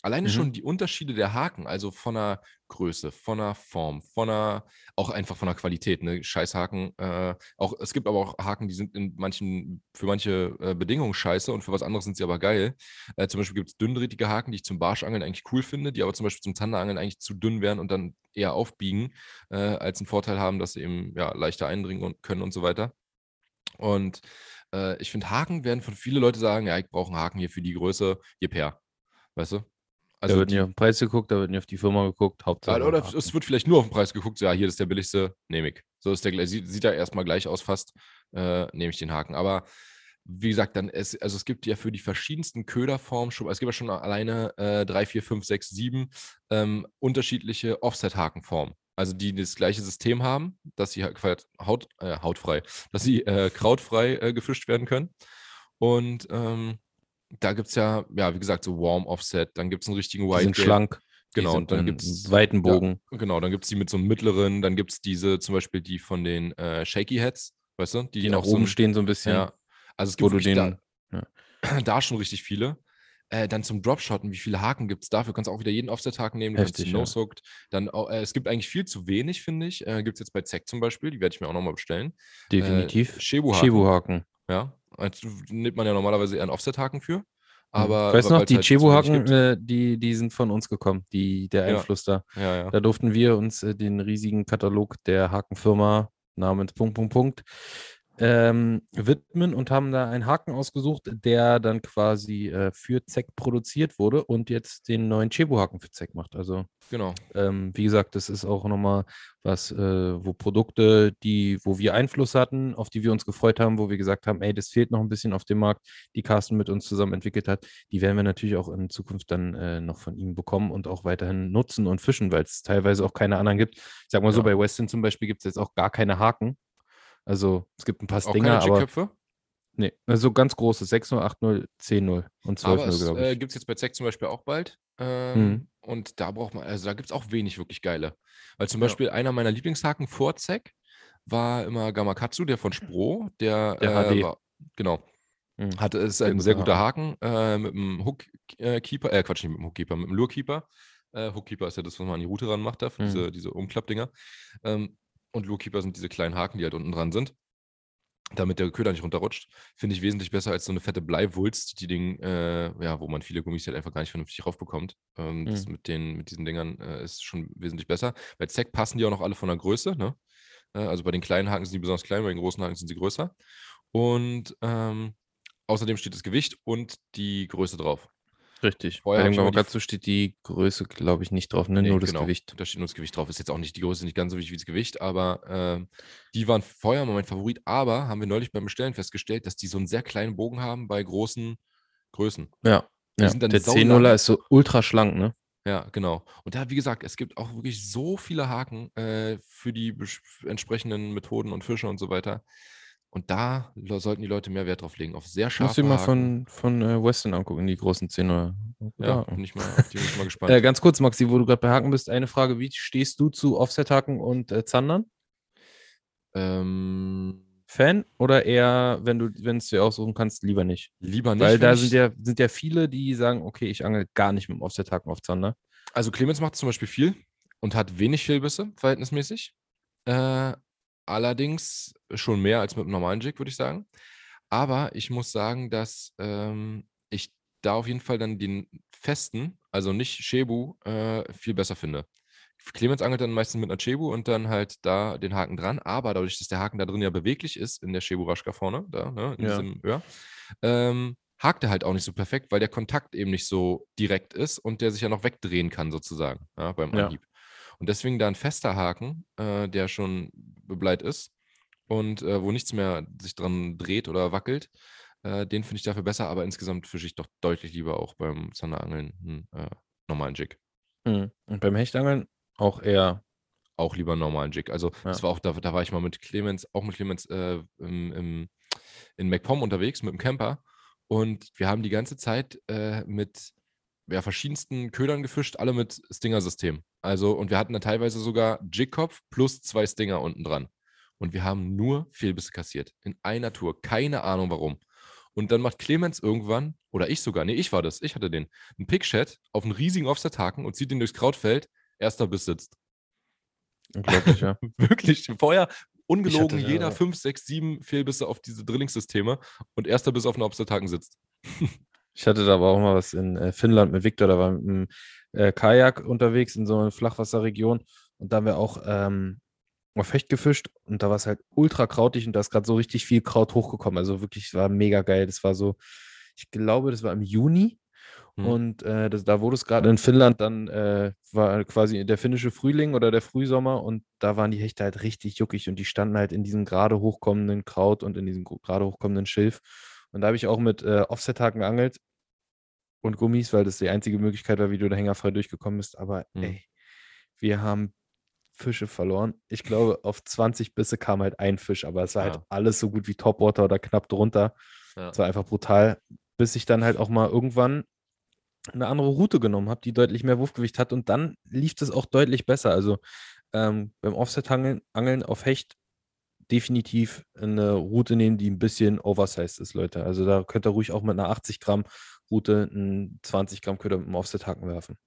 Alleine Mhm. schon die Unterschiede der Haken, also von der Größe, von der Form, von der, auch einfach von der Qualität, ne? Scheißhaken. Äh, auch, es gibt aber auch Haken, die sind in manchen, für manche äh, Bedingungen scheiße und für was anderes sind sie aber geil. Äh, zum Beispiel gibt es dünndrähtige Haken, die ich zum Barschangeln eigentlich cool finde, die aber zum Beispiel zum Zanderangeln eigentlich zu dünn wären und dann eher aufbiegen, äh, als einen Vorteil haben, dass sie eben ja, leichter eindringen und können und so weiter. Und äh, ich finde, Haken werden von viele Leute sagen, ja, ich brauche einen Haken hier für die Größe, gib her. Weißt du? Da wird nicht auf den Preis geguckt, da wird nicht auf die Firma geguckt. Hauptsache. oder Haken. es wird vielleicht nur auf den Preis geguckt, so, ja, hier ist der billigste, nehme ich. So ist der sieht, sieht ja erstmal gleich aus fast, äh, nehme ich den Haken. Aber wie gesagt, dann es, also es gibt ja für die verschiedensten Köderformen schon, es gibt ja schon alleine äh, 3, 4, 5, 6, 7 ähm, unterschiedliche Offset-Hakenformen. Also die das gleiche System haben, dass sie halt Haut, äh, hautfrei, dass sie äh, krautfrei äh, gefischt werden können. Und ähm, da gibt es ja, ja, wie gesagt, so Warm Offset, dann gibt es einen richtigen die White sind schlank. die Genau, und dann einen gibt's- weiten ja. Bogen. Genau, dann gibt es die mit so einem mittleren, dann gibt es diese, zum Beispiel die von den äh, Shaky Heads, weißt du? die, nach auch so oben ein- stehen so ein bisschen. Ja. Also es gibt den- da, *clears throat* da schon richtig viele. Äh, dann zum Dropshotten, wie viele Haken gibt es dafür? Kannst du auch wieder jeden Offset-Haken nehmen, du kannst Heftig, die ja. No-Soaked. Dann, äh, es gibt eigentlich viel zu wenig, finde ich. Äh, gibt es jetzt bei Zack zum Beispiel, die werde ich mir auch nochmal bestellen. Definitiv. Äh, Shebu-Haken. Chebu-Haken. Ja, nimmt man ja normalerweise eher einen Offset-Haken für. Aber Mhm. weißt du noch, weil's die halt gibt- äh, die, die sind von uns gekommen, die, der Ja. Einfluss da. Ja, ja. Da durften wir uns äh, den riesigen Katalog der Hakenfirma namens Punkt, Punkt, Punkt ähm, widmen und haben da einen Haken ausgesucht, der dann quasi äh, für Zeck produziert wurde und jetzt den neuen Chebu-Haken für Zeck macht. Also, Genau. ähm, wie gesagt, das ist auch nochmal was, äh, wo Produkte, die, wo wir Einfluss hatten, auf die wir uns gefreut haben, wo wir gesagt haben, ey, das fehlt noch ein bisschen auf dem Markt, die Carsten mit uns zusammen entwickelt hat, die werden wir natürlich auch in Zukunft dann äh, noch von ihm bekommen und auch weiterhin nutzen und fischen, weil es teilweise auch keine anderen gibt. Ich sag mal so, Ja. bei Weston zum Beispiel gibt es jetzt auch gar keine Haken. Also es gibt ein paar Stinger, aber Jigköpfe. nee, also ganz große, 6-0, 8-0, 10-0 und Aber 12-0, es glaube äh, ich. gibt es jetzt bei Zack zum Beispiel auch bald. Ähm, Mhm. Und da braucht man, also da gibt es auch wenig wirklich geile. Weil zum Ja. Beispiel einer meiner Lieblingshaken vor Zack war immer Gamakatsu, der von Spro, der, Der äh, HD. War, genau. Mhm. Hatte, ist ein sehr guter Haken äh, mit einem Hookkeeper, äh, Quatsch, nicht mit dem Hookkeeper, mit dem Lurekeeper. Äh, Hookkeeper ist ja das, was man an die Route ranmacht, da, für Mhm. diese, diese Umklappdinger. Ähm, und Lurekeeper sind diese kleinen Haken, die halt unten dran sind damit der Köder nicht runterrutscht, finde ich wesentlich besser als so eine fette Bleiwulst, die Ding, äh, ja, wo man viele Gummis halt einfach gar nicht vernünftig raufbekommt. Ähm, Das Mhm. mit den, mit diesen Dingern äh, ist schon wesentlich besser. Bei Zack passen die auch noch alle von der Größe, ne? Äh, also bei den kleinen Haken sind die besonders klein, bei den großen Haken sind sie größer. Und ähm, außerdem steht das Gewicht und die Größe drauf. Richtig. Vorher Bei dem Gamakatsu steht die Größe, glaube ich, nicht drauf, ne? Nee, nur das genau, Gewicht. Da steht nur das Gewicht drauf. Ist jetzt auch nicht die Größe, nicht ganz so wichtig wie das Gewicht, aber ähm, die waren vorher immer mein Favorit. Aber haben wir neulich beim Bestellen festgestellt, dass die so einen sehr kleinen Bogen haben bei großen Größen. Ja. Ja. Der saulang. 10-0er ist so ultra schlank, ne? Ja, genau. Und da, wie gesagt, es gibt auch wirklich so viele Haken äh, für die entsprechenden Methoden und Fische und so weiter. Und da sollten die Leute mehr Wert drauf legen, auf sehr scharfe du dir mal Haken. von, von äh, Western angucken, die großen 10-0er. Ja, Ja. bin ich mal, *laughs* bin ich mal gespannt. Äh, ganz kurz, Maxi, wo du gerade bei Haken bist, eine Frage: Wie stehst du zu Offset-Haken und äh, Zandern? ähm, Fan oder eher, wenn du, wenn es dir aussuchen kannst, lieber nicht? lieber nicht. Weil da ich- sind ja, sind ja viele, die sagen, okay, ich angel gar nicht mit dem Offset-Haken auf Zander. Also Clemens macht zum Beispiel viel und hat wenig Fehlbisse, verhältnismäßig. Äh, allerdings schon mehr als mit einem normalen Jig, würde ich sagen. Aber ich muss sagen, dass ähm, ich da auf jeden Fall dann den festen, also nicht Shebu, äh, viel besser finde. Clemens angelt dann meistens mit einer Cebu und dann halt da den Haken dran, aber dadurch, dass der Haken da drin ja beweglich ist, in der Cebu Raschka vorne, da, ne, in Ja. diesem Öhr, ähm, hakt er halt auch nicht so perfekt, weil der Kontakt eben nicht so direkt ist und der sich ja noch wegdrehen kann, sozusagen, ja, beim Ja. Und deswegen da ein fester Haken, äh, der schon bebleit ist und äh, wo nichts mehr sich dran dreht oder wackelt, äh, den finde ich dafür besser, aber insgesamt fische ich doch deutlich lieber auch beim Zanderangeln einen äh, normalen Jig. Hm. Und beim Hechtangeln auch eher. Auch lieber einen normalen Jig. Also Ja. das war auch, da, da war ich mal mit Clemens, auch mit Clemens äh, im, im, in MacPom unterwegs mit dem Camper. Und wir haben die ganze Zeit äh, mit ja, verschiedensten Ködern gefischt, alle mit Stinger-System. Also, und wir hatten da teilweise sogar Jigkopf plus zwei Stinger unten dran. Und wir haben nur Fehlbisse kassiert. In einer Tour. Keine Ahnung warum. Und dann macht Clemens irgendwann, oder ich sogar, nee, ich war das, ich hatte den, einen Pickchat auf einen riesigen Offset-Haken und zieht den durchs Krautfeld. Erster Biss sitzt. Unglaublich, ja. *laughs* Wirklich, vorher ungelogen, hatte, jeder ja. 5, 6, 7 Fehlbisse auf diese Drillingssysteme und erster Biss auf einen Offset-Haken sitzt. *laughs* Ich hatte da aber auch mal was in äh, Finnland mit Viktor, da war mit einem äh, Kajak unterwegs in so einer Flachwasserregion und da haben wir auch ähm, auf Hecht gefischt und da war es halt ultra krautig und da ist gerade so richtig viel Kraut hochgekommen. Also wirklich, war mega geil. Das war so, ich glaube, das war im Juni Mhm. und äh, das, da wurde es gerade in Finnland dann, äh, war quasi der finnische Frühling oder der Frühsommer und da waren die Hechte halt richtig juckig und die standen halt in diesem gerade hochkommenden Kraut und in diesem gerade hochkommenden Schilf. Und da habe ich auch mit äh, Offset-Haken geangelt und Gummis, weil das die einzige Möglichkeit war, wie du da hängerfrei durchgekommen bist. Aber Mhm. ey, wir haben Fische verloren. Ich glaube, auf 20 Bisse kam halt ein Fisch, aber es war halt Ja. alles so gut wie Topwater oder knapp drunter. Ja. Es war einfach brutal, bis ich dann halt auch mal irgendwann eine andere Route genommen habe, die deutlich mehr Wurfgewicht hat und dann lief das auch deutlich besser. Also ähm, beim Offset-Angeln Angeln auf Hecht definitiv eine Route nehmen, die ein bisschen oversized ist, Leute. Also da könnt ihr ruhig auch mit einer 80 Gramm Route einen 20 Gramm Köder mit dem Offset-Haken werfen.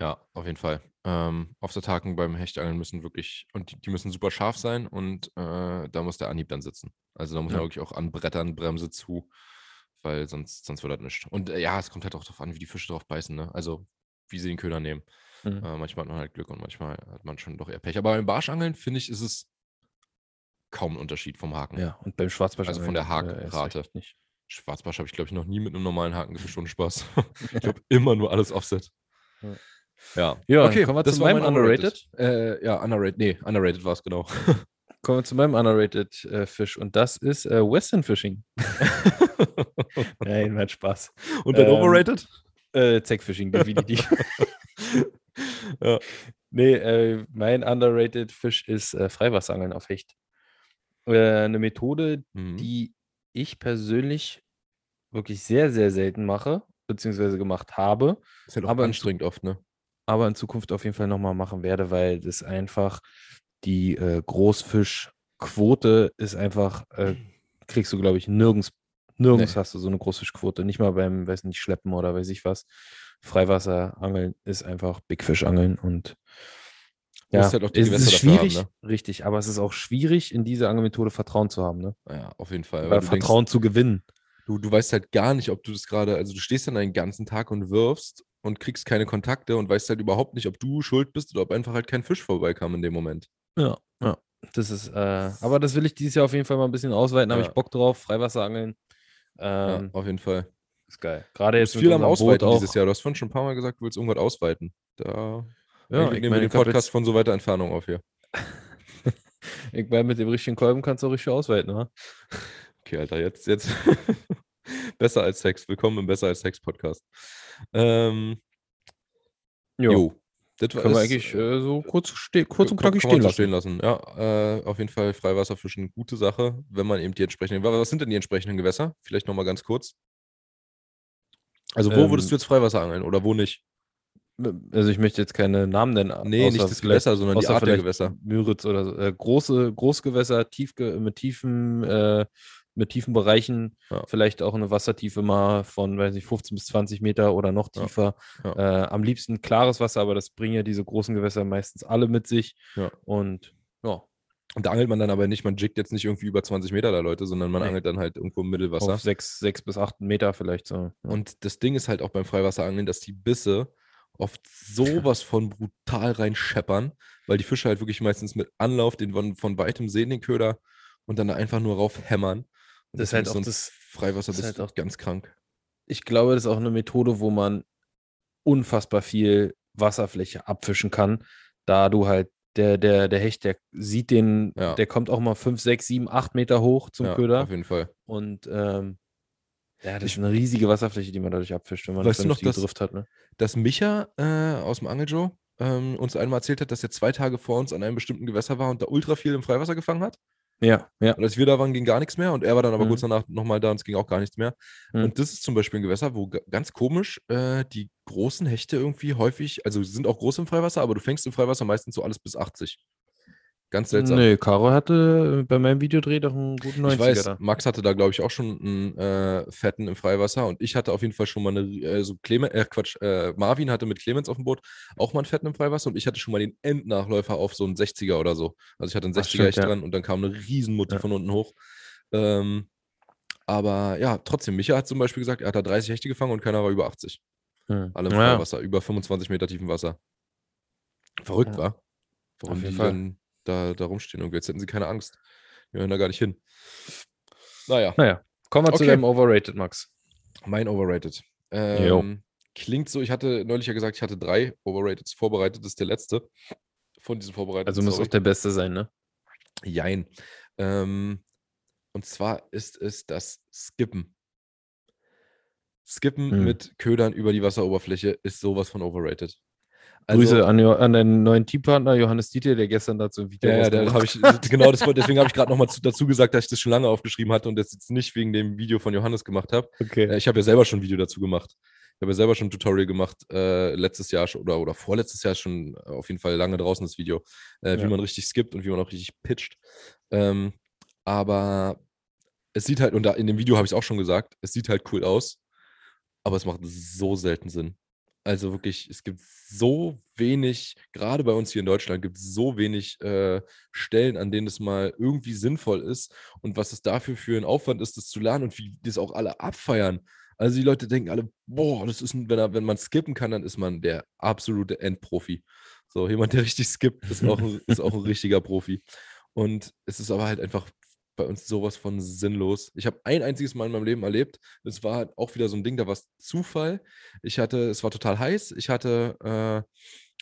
Ja, auf jeden Fall. Ähm, Offset-Haken beim Hechtangeln müssen wirklich, und die, die müssen super scharf sein und äh, da muss der Anhieb dann sitzen. Also da muss man Ja. wirklich auch anbrettern, Bremse zu, weil sonst, sonst wird das nicht. Und äh, ja, es kommt halt auch darauf an, wie die Fische drauf beißen, ne? Also wie sie den Köder nehmen. Mhm. Äh, manchmal hat man halt Glück und manchmal hat man schon doch eher Pech. Aber beim Barschangeln, finde ich, ist es kaum ein Unterschied vom Haken. Ja, und beim Schwarzbarsch. Also von der äh, Hakenrate. recht nicht. Schwarzbarsch habe ich, glaube ich, noch nie mit einem normalen Haken gefischt ohne Spaß. *laughs* ich habe immer nur alles Offset. Ja. Ja, Ja, okay, kommen wir das zu war meinem mein Underrated. Äh, ja, underrated, nee, underrated war es genau. *laughs* Kommen wir zu meinem underrated äh, Fisch und das ist äh, Western Fishing. *laughs* Nein, mein Spaß. Und dann Ähm, overrated? Äh, Zackfishing, definitiv. ja. nee, äh, mein underrated Fisch ist äh, Freiwasserangeln auf Hecht. Äh, eine Methode, Mhm. die ich persönlich wirklich sehr, sehr selten mache, beziehungsweise gemacht habe, Ist halt auch aber anstrengend oft, ne? aber in Zukunft auf jeden Fall nochmal machen werde, weil das einfach die äh, Großfischquote ist einfach, äh, kriegst du, glaube ich, nirgends, nirgends Nee. hast du so eine Großfischquote. Nicht mal beim, weiß nicht, Schleppen oder weiß ich was. Freiwasserangeln ist einfach Big Fish angeln und Du musst halt auch die es Gewässer ist dafür haben, schwierig, ne? richtig, aber es ist auch schwierig, in diese Angelmethode Vertrauen zu haben, ne? Ja, auf jeden Fall. Weil du denkst, Vertrauen zu gewinnen. du, du weißt halt gar nicht, ob du das gerade, also du stehst dann einen ganzen Tag und wirfst und kriegst keine Kontakte und weißt halt überhaupt nicht, ob du schuld bist oder ob einfach halt kein Fisch vorbeikam in dem Moment. Ja, ja. Das ist, äh, aber das will ich dieses Jahr auf jeden Fall mal ein bisschen ausweiten, habe Ja. ich Bock drauf, Freiwasserangeln. Ja, Ähm, auf jeden Fall. Ist geil. Gerade jetzt viel am unserem Boot Ausweiten auch. dieses Jahr. Du hast vorhin schon ein paar Mal gesagt, du willst irgendwas ausweiten. Da Ja, ich meine, den Podcast von so weiter Entfernung auf hier. *laughs* ich meine, mit dem richtigen Kolben kannst du auch richtig ausweiten, ne? Okay, Alter, jetzt, jetzt. *laughs* besser als Sex. Willkommen im Besser als Sex Podcast. Ähm, Jo. jo. Das Können wir eigentlich äh, äh, so kurz, ste kurz und knackig stehen so lassen. stehen lassen. Ja, äh, auf jeden Fall Freiwasserfischen, gute Sache, wenn man eben die entsprechenden. wa- Was sind denn die entsprechenden Gewässer? Vielleicht nochmal ganz kurz. Also, wo würdest Ähm, du jetzt Freiwasser angeln oder wo nicht? Also ich möchte jetzt keine Namen nennen. Nee, nicht außer das vielleicht- Gewässer, sondern die Art der Gewässer. Müritz oder so. Äh, große Großgewässer, tiefge mit tiefen, äh, mit tiefen Bereichen, Ja. vielleicht auch eine Wassertiefe mal von, weiß nicht, 15 bis 20 Meter oder noch Ja. tiefer. Ja. Äh, am liebsten klares Wasser, aber das bringen ja diese großen Gewässer meistens alle mit sich. Ja. Und ja, Und da angelt man dann aber nicht, man jiggt jetzt nicht irgendwie über 20 Meter da Leute, sondern man Nee. angelt dann halt irgendwo im Mittelwasser. auf sechs, sechs bis acht Meter vielleicht so. Ja. Und das Ding ist halt auch beim Freiwasserangeln, dass die Bisse oft sowas von brutal reinscheppern, weil die Fische halt wirklich meistens mit Anlauf den von, von weitem sehen, den Köder, und dann da einfach nur rauf hämmern. Und Das ist halt auch so das- Freiwasser das ist bist halt auch- ganz krank. ich glaube, das ist auch eine Methode, wo man unfassbar viel Wasserfläche abfischen kann, da du halt der, der, der Hecht, der sieht den, Ja. der kommt auch mal 5, 6, 7, 8 Meter hoch zum ja, Köder. Auf jeden Fall. Und ähm, Ja, das Ich- ist eine riesige Wasserfläche, die man dadurch abfischt, wenn man Weißt du eine noch, dass- Drift hat. Ne? dass Micha äh, aus dem Angeljoe ähm, uns einmal erzählt hat, dass er zwei Tage vor uns an einem bestimmten Gewässer war und da ultra viel im Freiwasser gefangen hat. Ja, ja. Und als wir da waren, ging gar nichts mehr. Und er war dann aber Mhm. kurz danach nochmal da und es ging auch gar nichts mehr. Mhm. Und das ist zum Beispiel ein Gewässer, wo ga- ganz komisch äh, die großen Hechte irgendwie häufig, also sie sind auch groß im Freiwasser, aber du fängst im Freiwasser meistens so alles bis 80. Ganz seltsam. Nee, Caro hatte bei meinem Videodreh doch einen guten 90er Ich weiß, da. Max hatte da, glaube ich, auch schon einen äh, fetten im Freiwasser und ich hatte auf jeden Fall schon mal eine, äh, so Clemens, äh, Quatsch, äh, Marvin hatte mit Clemens auf dem Boot auch mal einen fetten im Freiwasser und ich hatte schon mal den Endnachläufer auf so einen 60er oder so. Also ich hatte einen Ach, 60er stimmt, echt ja. dran und dann kam eine Riesenmutti Ja. von unten hoch. Ähm, aber ja, trotzdem, Micha hat zum Beispiel gesagt, er hat da 30 Hechte gefangen und keiner war über 80. Hm. Alle im Ja, Freiwasser, über 25 Meter tiefen Wasser. Verrückt, Ja. war? Warum Auf die jeden Fall. Da, da rumstehen und jetzt hätten sie keine Angst. Wir hören da gar nicht hin. Naja. Naja, kommen wir zu Okay. deinem Overrated, Max. Mein Overrated. Ähm, klingt so, ich hatte neulich ja gesagt, ich hatte drei Overrateds vorbereitet. Das ist der letzte von diesen vorbereiteten. Also muss sorry. auch der Beste sein, ne? Jein. Ähm, und zwar ist es das Skippen. Skippen Hm. mit Ködern über die Wasseroberfläche ist sowas von overrated. Grüße an, an deinen neuen Teampartner Johannes Dieter, der gestern dazu ein Video Ja, ja, ich, *laughs* genau, das, deswegen habe ich gerade nochmal dazu gesagt, dass ich das schon lange aufgeschrieben hatte und das jetzt nicht wegen dem Video von Johannes gemacht habe. Okay. Äh, Ich habe ja selber schon ein Video dazu gemacht. Ich habe ja selber schon ein Tutorial gemacht, äh, letztes Jahr oder, oder vorletztes Jahr schon äh, auf jeden Fall lange draußen das Video, äh, wie Ja. man richtig skippt und wie man auch richtig pitcht. Ähm, aber es sieht halt, und da in dem Video habe ich es auch schon gesagt, es sieht halt cool aus, aber es macht so selten Sinn. Also wirklich, es gibt so wenig, gerade bei uns hier in Deutschland, gibt es so wenig äh, Stellen, an denen es mal irgendwie sinnvoll ist und was es dafür für ein Aufwand ist, das zu lernen und wie das auch alle abfeiern. Also die Leute denken alle, boah, das ist wenn, wenn man skippen kann, dann ist man der absolute Endprofi. So, jemand, der richtig skippt, ist auch, ist auch ein richtiger Profi. Und es ist aber halt einfach bei uns sowas von sinnlos. Ich habe ein einziges Mal in meinem Leben erlebt, das war halt auch wieder so ein Ding, da war es Zufall. Ich hatte, es war total heiß, ich hatte äh,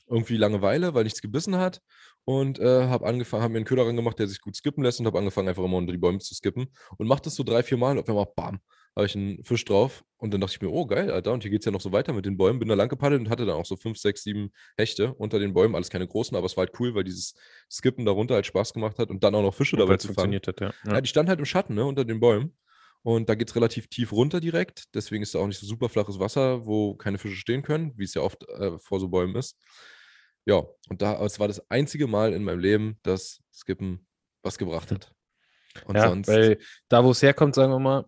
irgendwie Langeweile, weil nichts gebissen hat und äh, habe angefangen, habe mir einen Köder gemacht, der sich gut skippen lässt und habe angefangen, einfach immer unter die Bäume zu skippen und mache das so drei, vier Mal und auf einmal, bam, habe ich einen Fisch drauf und dann dachte ich mir, oh geil, Alter, und hier geht es ja noch so weiter mit den Bäumen. Bin da lang gepaddelt und hatte dann auch so fünf, sechs, sieben Hechte unter den Bäumen, alles keine großen, aber es war halt cool, weil dieses Skippen darunter halt Spaß gemacht hat und dann auch noch Fische dabei Weil es zu fangen. hat, ja. Ja, ja. die standen halt im Schatten, ne, unter den Bäumen. Und da geht es relativ tief runter direkt. Deswegen ist da auch nicht so super flaches Wasser, wo keine Fische stehen können, wie es ja oft äh, vor so Bäumen ist. Ja, und da, es war das einzige Mal in meinem Leben, dass Skippen was gebracht hat. Und ja, sonst. weil da, wo es herkommt, sagen wir mal,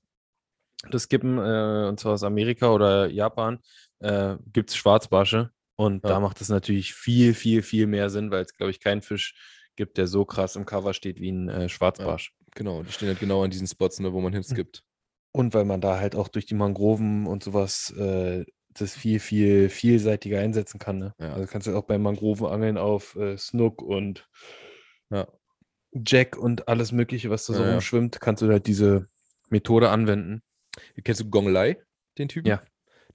das Skippen, äh, und zwar aus Amerika oder Japan, äh, gibt es Schwarzbarsche. Und Ja. da macht es natürlich viel, viel, viel mehr Sinn, weil es, glaube ich, keinen Fisch gibt, der so krass im Cover steht wie ein äh, Schwarzbarsch. Genau, die stehen halt genau an diesen Spots, ne, wo man hinskippt. Und weil man da halt auch durch die Mangroven und sowas äh, das viel, viel vielseitiger einsetzen kann. Ne? Ja. Also kannst du auch beim Mangrovenangeln auf äh, Snook und Ja. Jack und alles Mögliche, was da so Ja, ja. rumschwimmt, kannst du halt diese Methode anwenden. Kennst du Gong Lai, den Typen? Ja.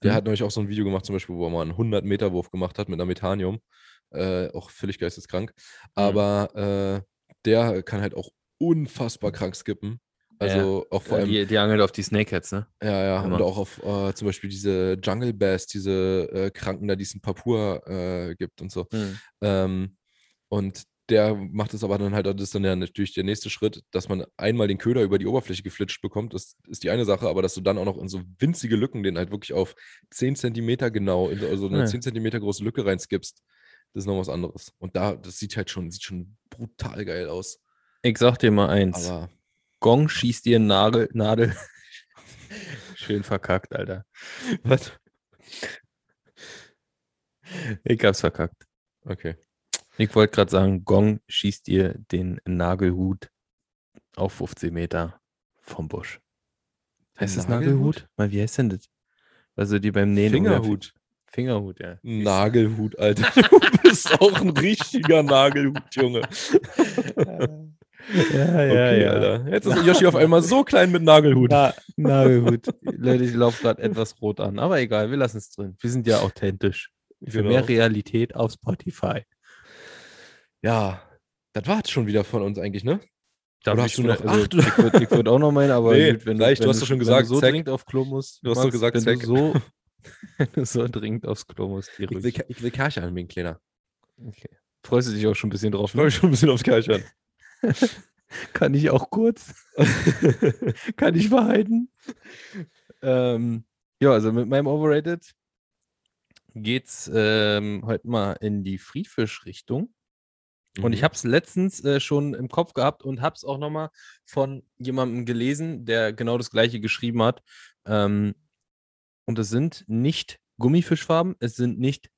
Der Mhm. hat nämlich auch so ein Video gemacht, zum Beispiel, wo er mal einen 100-Meter-Wurf gemacht hat mit einer Methanium. Äh, auch völlig geisteskrank. Mhm. Aber äh, der kann halt auch unfassbar krank skippen. Also auch vor allem, die, die angelt auf die Snakeheads, ne? ja, ja, und Hammer. auch auf äh, zum Beispiel diese Jungle Bass, diese äh, Kranken da, die es in Papua äh, gibt und so. Ähm, und der macht es aber dann halt, das ist dann ja natürlich der nächste Schritt, dass man einmal den Köder über die Oberfläche geflitscht bekommt, das ist die eine Sache, aber dass du dann auch noch in so winzige Lücken den halt wirklich auf 10 Zentimeter genau, in so- also eine Ja. 10 Zentimeter große Lücke reinskippst, das ist noch was anderes. Und da, das sieht halt schon, sieht schon brutal geil aus. Ich sag dir mal eins. Aber Gong schießt dir Nagel, Nadel. *laughs* Schön verkackt, Alter. was? Ich hab's verkackt. Okay. Ich wollte gerade sagen, Gong schießt dir den Nagelhut auf 15 Meter vom Busch. Heißt das Nagelhut? Mal, wie heißt denn das? Also die beim Nähen. Fingerhut. Fingerhut, ja. Nagelhut, Alter. *laughs* Du bist auch ein richtiger Nagelhut, Junge. *laughs* Ja, okay, Alter. Jetzt ist Yoshi auf einmal so klein mit Nagelhut. Na, Nagelhut. Leute, ich laufe gerade etwas rot an. Aber egal, wir lassen es drin. Wir sind ja authentisch. Für Genau. mehr Realität auf Spotify. Ja, das war es schon wieder von uns eigentlich, ne? Ich hast du noch also, acht? Ich würde würd auch noch meinen, aber Nee, gut, wenn, reicht, wenn du hast doch schon gesagt, so Zack. dringend auf Klo musst. Du hast doch gesagt, wenn Zack. *laughs* du so, so dringend aufs Klo musst. Ich will, ich will Kirche anbieten, Kleiner. Okay. Freust du dich auch schon ein bisschen drauf? Ich freue mich schon ein bisschen aufs Kirche an. *laughs* Kann ich auch kurz? *laughs* Kann ich verhalten? ähm, ja, also mit meinem Overrated geht's ähm, heute mal in die Friedfisch-Richtung. Und Mhm. ich habe es letztens äh, schon im Kopf gehabt und habe es auch nochmal von jemandem gelesen, der genau das gleiche geschrieben hat. Ähm, und es sind nicht Gummifischfarben, es sind nicht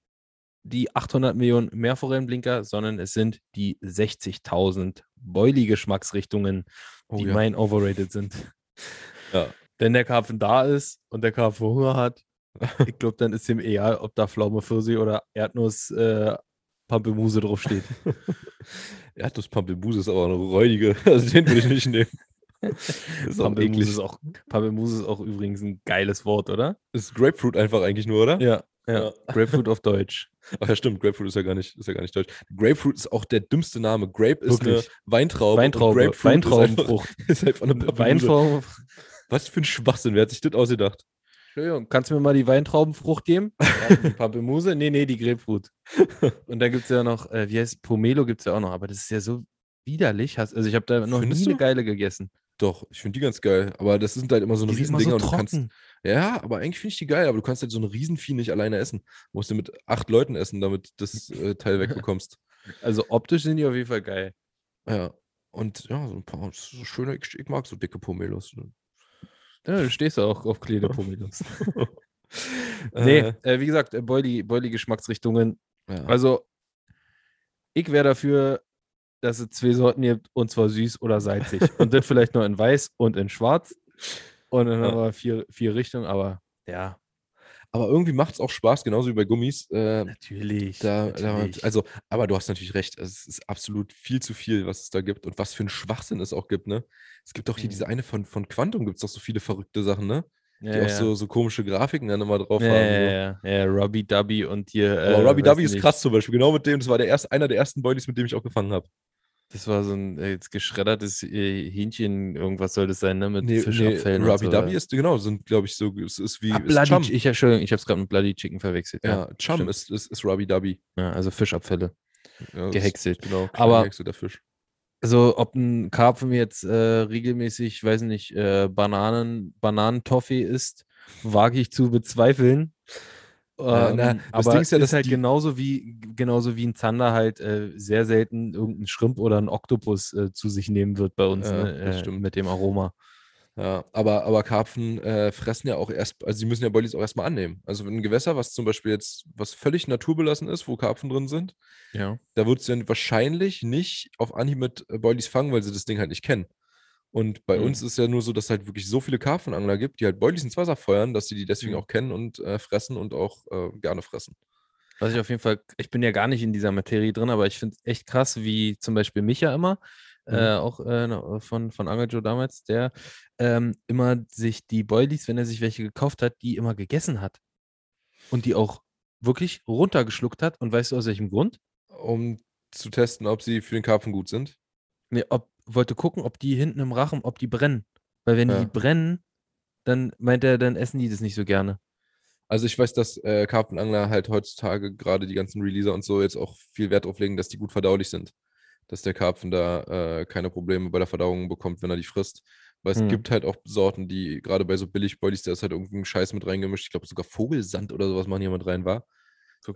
die 800 Millionen Meerforellenblinker, sondern es sind die 60.000 Boilie-Geschmacksrichtungen, Oh die ja. mein Overrated sind. *laughs* Ja. Wenn der Karpfen da ist und der Karpfen Hunger hat, *laughs* ich glaube, dann ist ihm egal, ob da Pflaume Pfirsich oder Erdnuss äh, Pampelmuse draufsteht. *laughs* Erdnuss-Pampelmuse ist aber eine räudige. *laughs* Also den würde ich nicht nehmen. Das *laughs* ist auch Pampelmuse ist auch, Pampelmuse ist auch übrigens ein geiles Wort, oder? Ist Grapefruit einfach eigentlich nur, oder? Ja, ja. Ja. Grapefruit auf Deutsch. Ach ja, stimmt. Grapefruit ist ja gar nicht, ist ja gar nicht deutsch. Grapefruit ist auch der dümmste Name. Grape ist Wirklich. eine Weintraube. Weintraube, Grapefruit Ist Weintraubenfrucht. einfach, ist einfach eine Pampelmuse. Weintrauben. Was für ein Schwachsinn. Wer hat sich das ausgedacht? Entschuldigung, kannst du mir mal die Weintraubenfrucht geben? *laughs* Ja, die Pampelmuse? Nee, nee, die Grapefruit. *laughs* Und dann gibt es ja noch, äh, wie heißt Pomelo gibt es ja auch noch, aber das ist ja so widerlich. Also ich habe da noch Findest nie eine du? geile gegessen. Doch, ich finde die ganz geil. Aber das sind halt immer so eine Die Riesendinger. so und du kannst, ja, aber eigentlich finde ich die geil. Aber du kannst halt so eine Riesenvieh nicht alleine essen. Du musst du mit acht Leuten essen, damit das äh, Teil wegbekommst. *laughs* Also optisch sind die auf jeden Fall geil. Ja. Und ja, so ein paar so schöne, ich, ich mag so dicke Pomelos. Ja, du stehst ja auch auf kleine Pomelos. *laughs* nee, Äh, äh, wie gesagt, äh, Boilie, Boilie-Geschmacksrichtungen. ja. Also, ich wäre dafür, dass es zwei Sorten gibt, und zwar süß oder salzig. *laughs* und das vielleicht noch in weiß und in schwarz. Und dann Ja. haben wir vier, vier Richtungen, aber ja, Aber irgendwie macht es auch Spaß, genauso wie bei Gummis. Äh, natürlich. da, da, natürlich. also, aber du hast natürlich recht, es ist absolut viel zu viel, was es da gibt und was für ein Schwachsinn es auch gibt, ne? Es gibt auch hier Mhm. diese eine von, von Quantum, gibt es doch so viele verrückte Sachen, ne? Die ja, auch ja. so, so komische Grafiken dann immer drauf ja, haben. ja, so. ja, ja, Robbie Dubby und hier. Aber äh, Robbie weiß Dubby ist krass zum Beispiel, genau mit dem, das war der erste, einer der ersten Boilies, mit dem ich auch gefangen habe. Das war so ein äh, jetzt geschreddertes äh, Hähnchen, irgendwas soll das sein, ne? Mit Nee, nee Fischabfällen. und Robbie so, Dubby ja. ist, genau, sind, glaube ich, so, es ist wie Ah, ist Bloody, Chum. ich, Entschuldigung, ich habe es gerade mit Bloody Chicken verwechselt. Ja, Chum stimmt. ist, ist, ist Robbie Dubby. Ja, also Fischabfälle. Ja, das ist- Gehäckselt. Genau, Aber- der Fisch. Also, ob ein Karpfen jetzt äh, regelmäßig, weiß nicht, äh, Bananen, Bananentoffee isst, wage ich zu bezweifeln. Ja, Ähm, na, das aber Ding ist ja, dass halt die- genauso wie genauso wie ein Zander halt äh, sehr selten irgendeinen Schrimp oder einen Oktopus äh, zu sich nehmen wird bei uns Ja, ne, das äh, stimmt. mit dem Aroma. Ja, aber, aber Karpfen äh, fressen ja auch erst, also sie müssen ja Boilies auch erstmal annehmen. Also wenn ein Gewässer, was zum Beispiel jetzt, was völlig naturbelassen ist, wo Karpfen drin sind, Ja. da wird es dann wahrscheinlich nicht auf Anhieb mit äh, Boilies fangen, weil sie das Ding halt nicht kennen. Und bei Mhm. uns ist ja nur so, dass es halt wirklich so viele Karpfenangler gibt, die halt Boilies ins Wasser feuern, dass sie die deswegen Mhm. auch kennen und äh, fressen und auch äh, gerne fressen. Was ich auf jeden Fall, ich bin ja gar nicht in dieser Materie drin, aber ich finde es echt krass, wie zum Beispiel Micha immer, Mhm. äh, auch äh, von, von Angel Joe damals, der ähm, immer sich die Boilies, wenn er sich welche gekauft hat, die immer gegessen hat. Und die auch wirklich runtergeschluckt hat. Und weißt du aus welchem Grund? Um zu testen, ob sie für den Karpfen gut sind. Nee, ob, wollte gucken, ob die hinten im Rachen, ob die brennen. Weil wenn Ja. die brennen, dann meint er, dann essen die das nicht so gerne. Also ich weiß, dass äh, Karpfenangler halt heutzutage gerade die ganzen Releaser und so jetzt auch viel Wert drauf legen, dass die gut verdaulich sind. Dass der Karpfen da äh, keine Probleme bei der Verdauung bekommt, wenn er die frisst. Weil es Hm. gibt halt auch Sorten, die gerade bei so Billig-Boilies, da ist halt irgendein Scheiß mit reingemischt. Ich glaube sogar Vogelsand oder sowas machen hier mit rein war.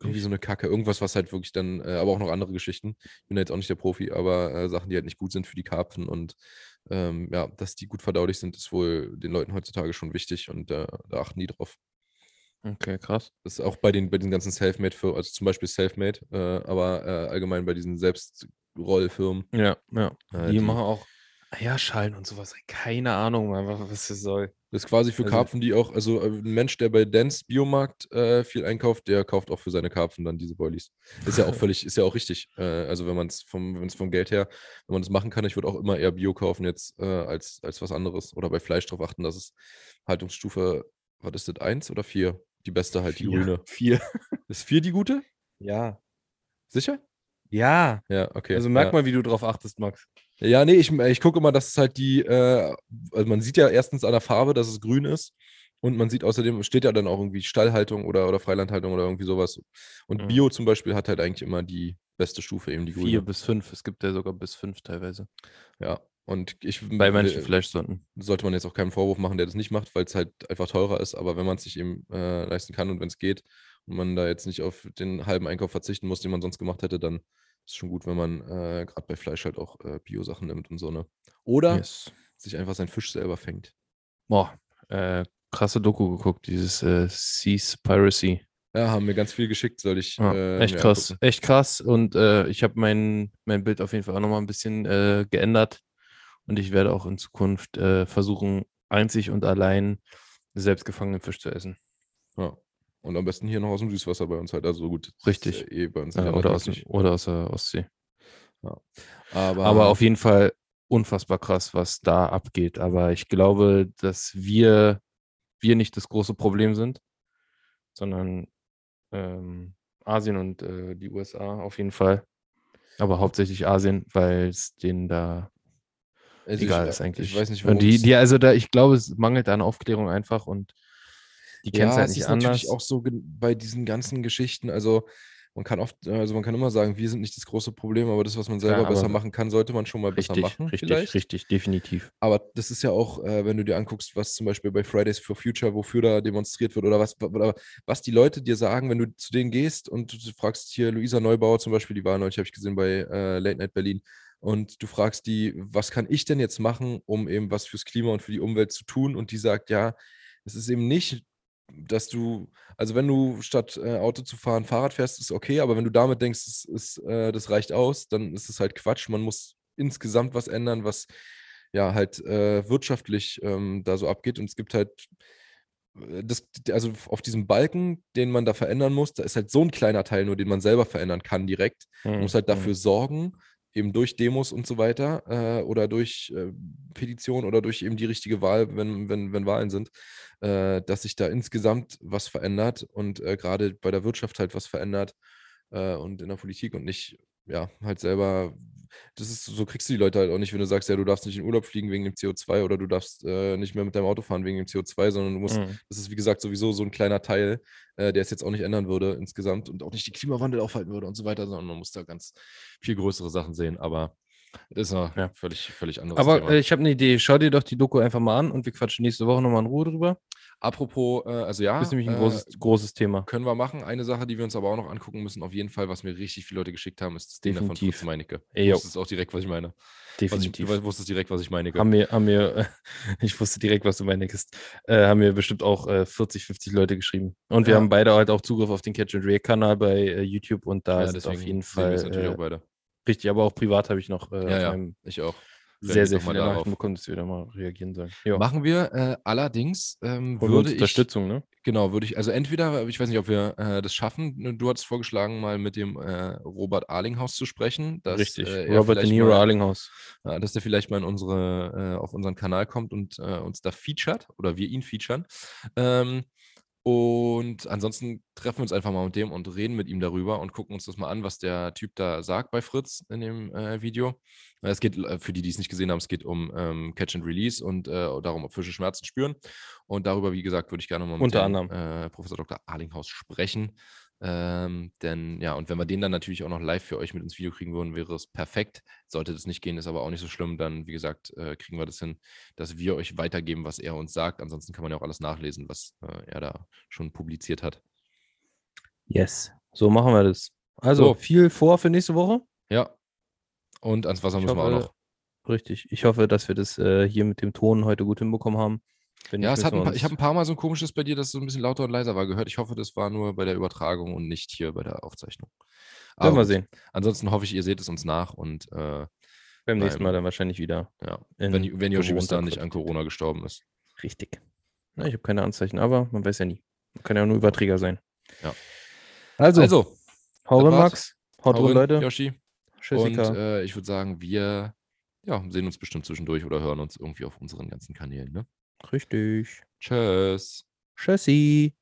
Irgendwie so eine Kacke. Irgendwas, was halt wirklich dann, äh, aber auch noch andere Geschichten. Ich bin da jetzt auch nicht der Profi, aber äh, Sachen, die halt nicht gut sind für die Karpfen und ähm, ja, dass die gut verdaulich sind, ist wohl den Leuten heutzutage schon wichtig und äh, da achten die drauf. Okay, krass. Das ist auch bei den, bei den ganzen Selfmade, für, also zum Beispiel Selfmade, äh, aber äh, allgemein bei diesen Selbstrollfirmen. Ja, ja. Äh, die, die- machen auch Eierschalen und sowas. Keine Ahnung, was das soll. Das ist quasi für Also- Karpfen, die auch, also äh, ein Mensch, der bei Dance Biomarkt äh, viel einkauft, der kauft auch für seine Karpfen dann diese Boilies. Ist ja auch *laughs* völlig, ist ja auch richtig. Äh, also wenn man es vom, es vom Geld her, wenn man das machen kann, ich würde auch immer eher Bio kaufen jetzt als, als was anderes. Oder bei Fleisch drauf achten, dass es Haltungsstufe, was ist das, eins oder vier? Die beste halt, die grüne. Vier. Ist vier die gute? Ja. Sicher? Ja. Ja, okay. Also merk ja. mal, wie du drauf achtest, Max. Ja, nee, ich, ich gucke immer, dass es halt die, äh, also man sieht ja erstens an der Farbe, dass es grün ist. Und man sieht außerdem, steht ja dann auch irgendwie Stallhaltung oder, oder Freilandhaltung oder irgendwie sowas. Und Mhm. Bio zum Beispiel hat halt eigentlich immer die beste Stufe, eben die grüne. Vier bis fünf. Es gibt ja sogar bis fünf teilweise. Ja. Und ich Bei manchen will- Fleischsorten. sollte man jetzt auch keinen Vorwurf machen, der das nicht macht, weil es halt einfach teurer ist. Aber wenn man es sich eben äh, leisten kann und wenn es geht und man da jetzt nicht auf den halben Einkauf verzichten muss, den man sonst gemacht hätte, dann ist es schon gut, wenn man äh, gerade bei Fleisch halt auch äh, Bio-Sachen nimmt und so ne. Oder Yes. sich einfach seinen Fisch selber fängt. Boah, äh, krasse Doku geguckt, dieses äh, Seaspiracy. Ja, haben mir ganz viel geschickt, soll ich. Ja, äh, echt krass, angucken. echt krass. Und äh, ich habe mein, mein Bild auf jeden Fall auch nochmal ein bisschen äh, geändert. Und ich werde auch in Zukunft äh, versuchen, einzig und allein selbstgefangenen Fisch zu essen. Ja. Und am besten hier noch aus dem Süßwasser bei uns halt. Also gut. das ist Richtig. ja Eh bei uns Äh, nicht oder, aus, dem- oder aus der Ostsee. Aber, Aber auf jeden Fall unfassbar krass, was da abgeht. Aber ich glaube, dass wir, wir nicht das große Problem sind, sondern ähm, Asien und äh, die USA auf jeden Fall. Aber hauptsächlich Asien, weil es denen da also egal ich, ist eigentlich. Ich weiß nicht, Und die, die, also da, ich glaube, es mangelt an Aufklärung einfach und die kennen es ja, halt es nicht ist anders. natürlich auch so bei diesen ganzen Geschichten. Also man kann oft, also man kann immer sagen, wir sind nicht das große Problem, aber das, was man selber aber besser machen kann, sollte man schon mal besser richtig, machen. richtig, vielleicht. richtig, definitiv. Aber das ist ja auch, äh, wenn du dir anguckst, was zum Beispiel bei Fridays for Future, wofür da demonstriert wird oder was, oder was die Leute dir sagen, wenn du zu denen gehst und du fragst hier Luisa Neubauer zum Beispiel, die war neulich, habe ich gesehen bei äh, Late Night Berlin, und du fragst die, was kann ich denn jetzt machen, um eben was fürs Klima und für die Umwelt zu tun? Und die sagt, ja, es ist eben nicht, dass du, also wenn du statt äh, Auto zu fahren Fahrrad fährst, ist okay, aber wenn du damit denkst, es ist, äh, das reicht aus, dann ist es halt Quatsch. Man muss insgesamt was ändern, was ja halt äh, wirtschaftlich ähm, da so abgeht. Und es gibt halt äh, das, also auf diesem Balken, den man da verändern muss, da ist halt so ein kleiner Teil nur, den man selber verändern kann direkt. Man muss halt Mhm. dafür sorgen, eben durch Demos und so weiter äh, oder durch äh, Petitionen oder durch eben die richtige Wahl, wenn, wenn, wenn Wahlen sind, äh, dass sich da insgesamt was verändert und äh, gerade bei der Wirtschaft halt was verändert äh, und in der Politik und nicht, ja, halt selber. Das ist, so kriegst du die Leute halt auch nicht, wenn du sagst, ja, du darfst nicht in Urlaub fliegen wegen dem CO2 oder du darfst äh, nicht mehr mit deinem Auto fahren wegen dem CO2, sondern du musst Mhm. das ist, wie gesagt, sowieso so ein kleiner Teil, äh, der es jetzt auch nicht ändern würde insgesamt und auch nicht den Klimawandel aufhalten würde und so weiter, sondern man muss da ganz viel größere Sachen sehen. Aber das ist ja, Ja. völlig, völlig anderes Aber Thema. äh, ich habe eine Idee. Schau dir doch die Doku einfach mal an und wir quatschen nächste Woche nochmal in Ruhe drüber. Apropos, äh, also ja, Das ist nämlich ein äh, großes, großes Thema. können wir machen. Eine Sache, die wir uns aber auch noch angucken müssen, auf jeden Fall, was mir richtig viele Leute geschickt haben, ist das da von Definitiv. Fritz Meinecke. Ey, jo. wusstest auch direkt, was ich meine. Definitiv. Was ich, du wusstest direkt, was ich meine. haben wir, haben wir, *laughs* ich wusste direkt, was du meinst, äh, haben wir bestimmt auch äh, 40, 50 Leute geschrieben. Und wir Ja. haben beide halt auch Zugriff auf den Catch and React Kanal bei äh, YouTube und da Ja, sind auf jeden sehen wir es Fall natürlich äh, auch beide. Richtig, aber auch privat habe ich noch äh, Ja, ja, meinem ich auch. sehr, sehr viele. Nachrichten bekommen, dass wir da mal reagieren sollen. Ja, Machen wir äh, allerdings, ähm, würde ich, Unterstützung, ne? Genau, würde ich, also entweder, ich weiß nicht, ob wir äh, das schaffen, du hattest vorgeschlagen, mal mit dem äh, Robert Arlinghaus zu sprechen. Dass, Richtig. Äh, er Robert De Niro Arlinghaus. dass der vielleicht mal in unsere, äh, auf unseren Kanal kommt und äh, uns da featured oder wir ihn featuren. Ähm, und ansonsten treffen wir uns einfach mal mit dem und reden mit ihm darüber und gucken uns das mal an, was der Typ da sagt bei Fritz in dem äh, Video. Äh, Es geht, äh, für die, die es nicht gesehen haben, es geht um ähm, Catch and Release und äh, darum, ob Fische Schmerzen spüren. Und darüber, wie gesagt, würde ich gerne mal mit Unter dem, anderem. äh, Professor Dr. Arlinghaus sprechen. Ähm, denn ja, und wenn wir den dann natürlich auch noch live für euch mit ins Video kriegen würden, wäre es perfekt. Sollte das nicht gehen, ist aber auch nicht so schlimm. Dann, wie gesagt, äh, kriegen wir das hin, dass wir euch weitergeben, was er uns sagt. Ansonsten kann man ja auch alles nachlesen, was äh, er da schon publiziert hat. Yes. So machen wir das. Also So. viel vor für nächste Woche. Ja. Und ans Wasser Ich müssen wir auch hoffe, noch. Richtig. Ich hoffe, dass wir das äh, hier mit dem Ton heute gut hinbekommen haben. Wenn Ja, es hat müssen ein wir paar, ich habe ein paar Mal so ein komisches bei dir, dass es so ein bisschen lauter und leiser war gehört. Ich hoffe, das war nur bei der Übertragung und nicht hier bei der Aufzeichnung. Werden wir sehen. Ansonsten hoffe ich, ihr seht es uns nach und äh, Beim nächsten Mal dann wahrscheinlich wieder. ja, wenn, wenn Yoshi bis dahin nicht an. Corona gestorben ist. Richtig. Na, ich habe keine Anzeichen, aber man weiß ja nie. Kann ja nur Überträger sein. Ja. Also, Also, hau rein. Max. Haut hau rein, Leute. Yoshi. Und Tschüssika. äh, ich würde sagen, wir ja, sehen uns bestimmt zwischendurch oder hören uns irgendwie auf unseren ganzen Kanälen. Ne? Richtig. Tschüss. Tschüssi.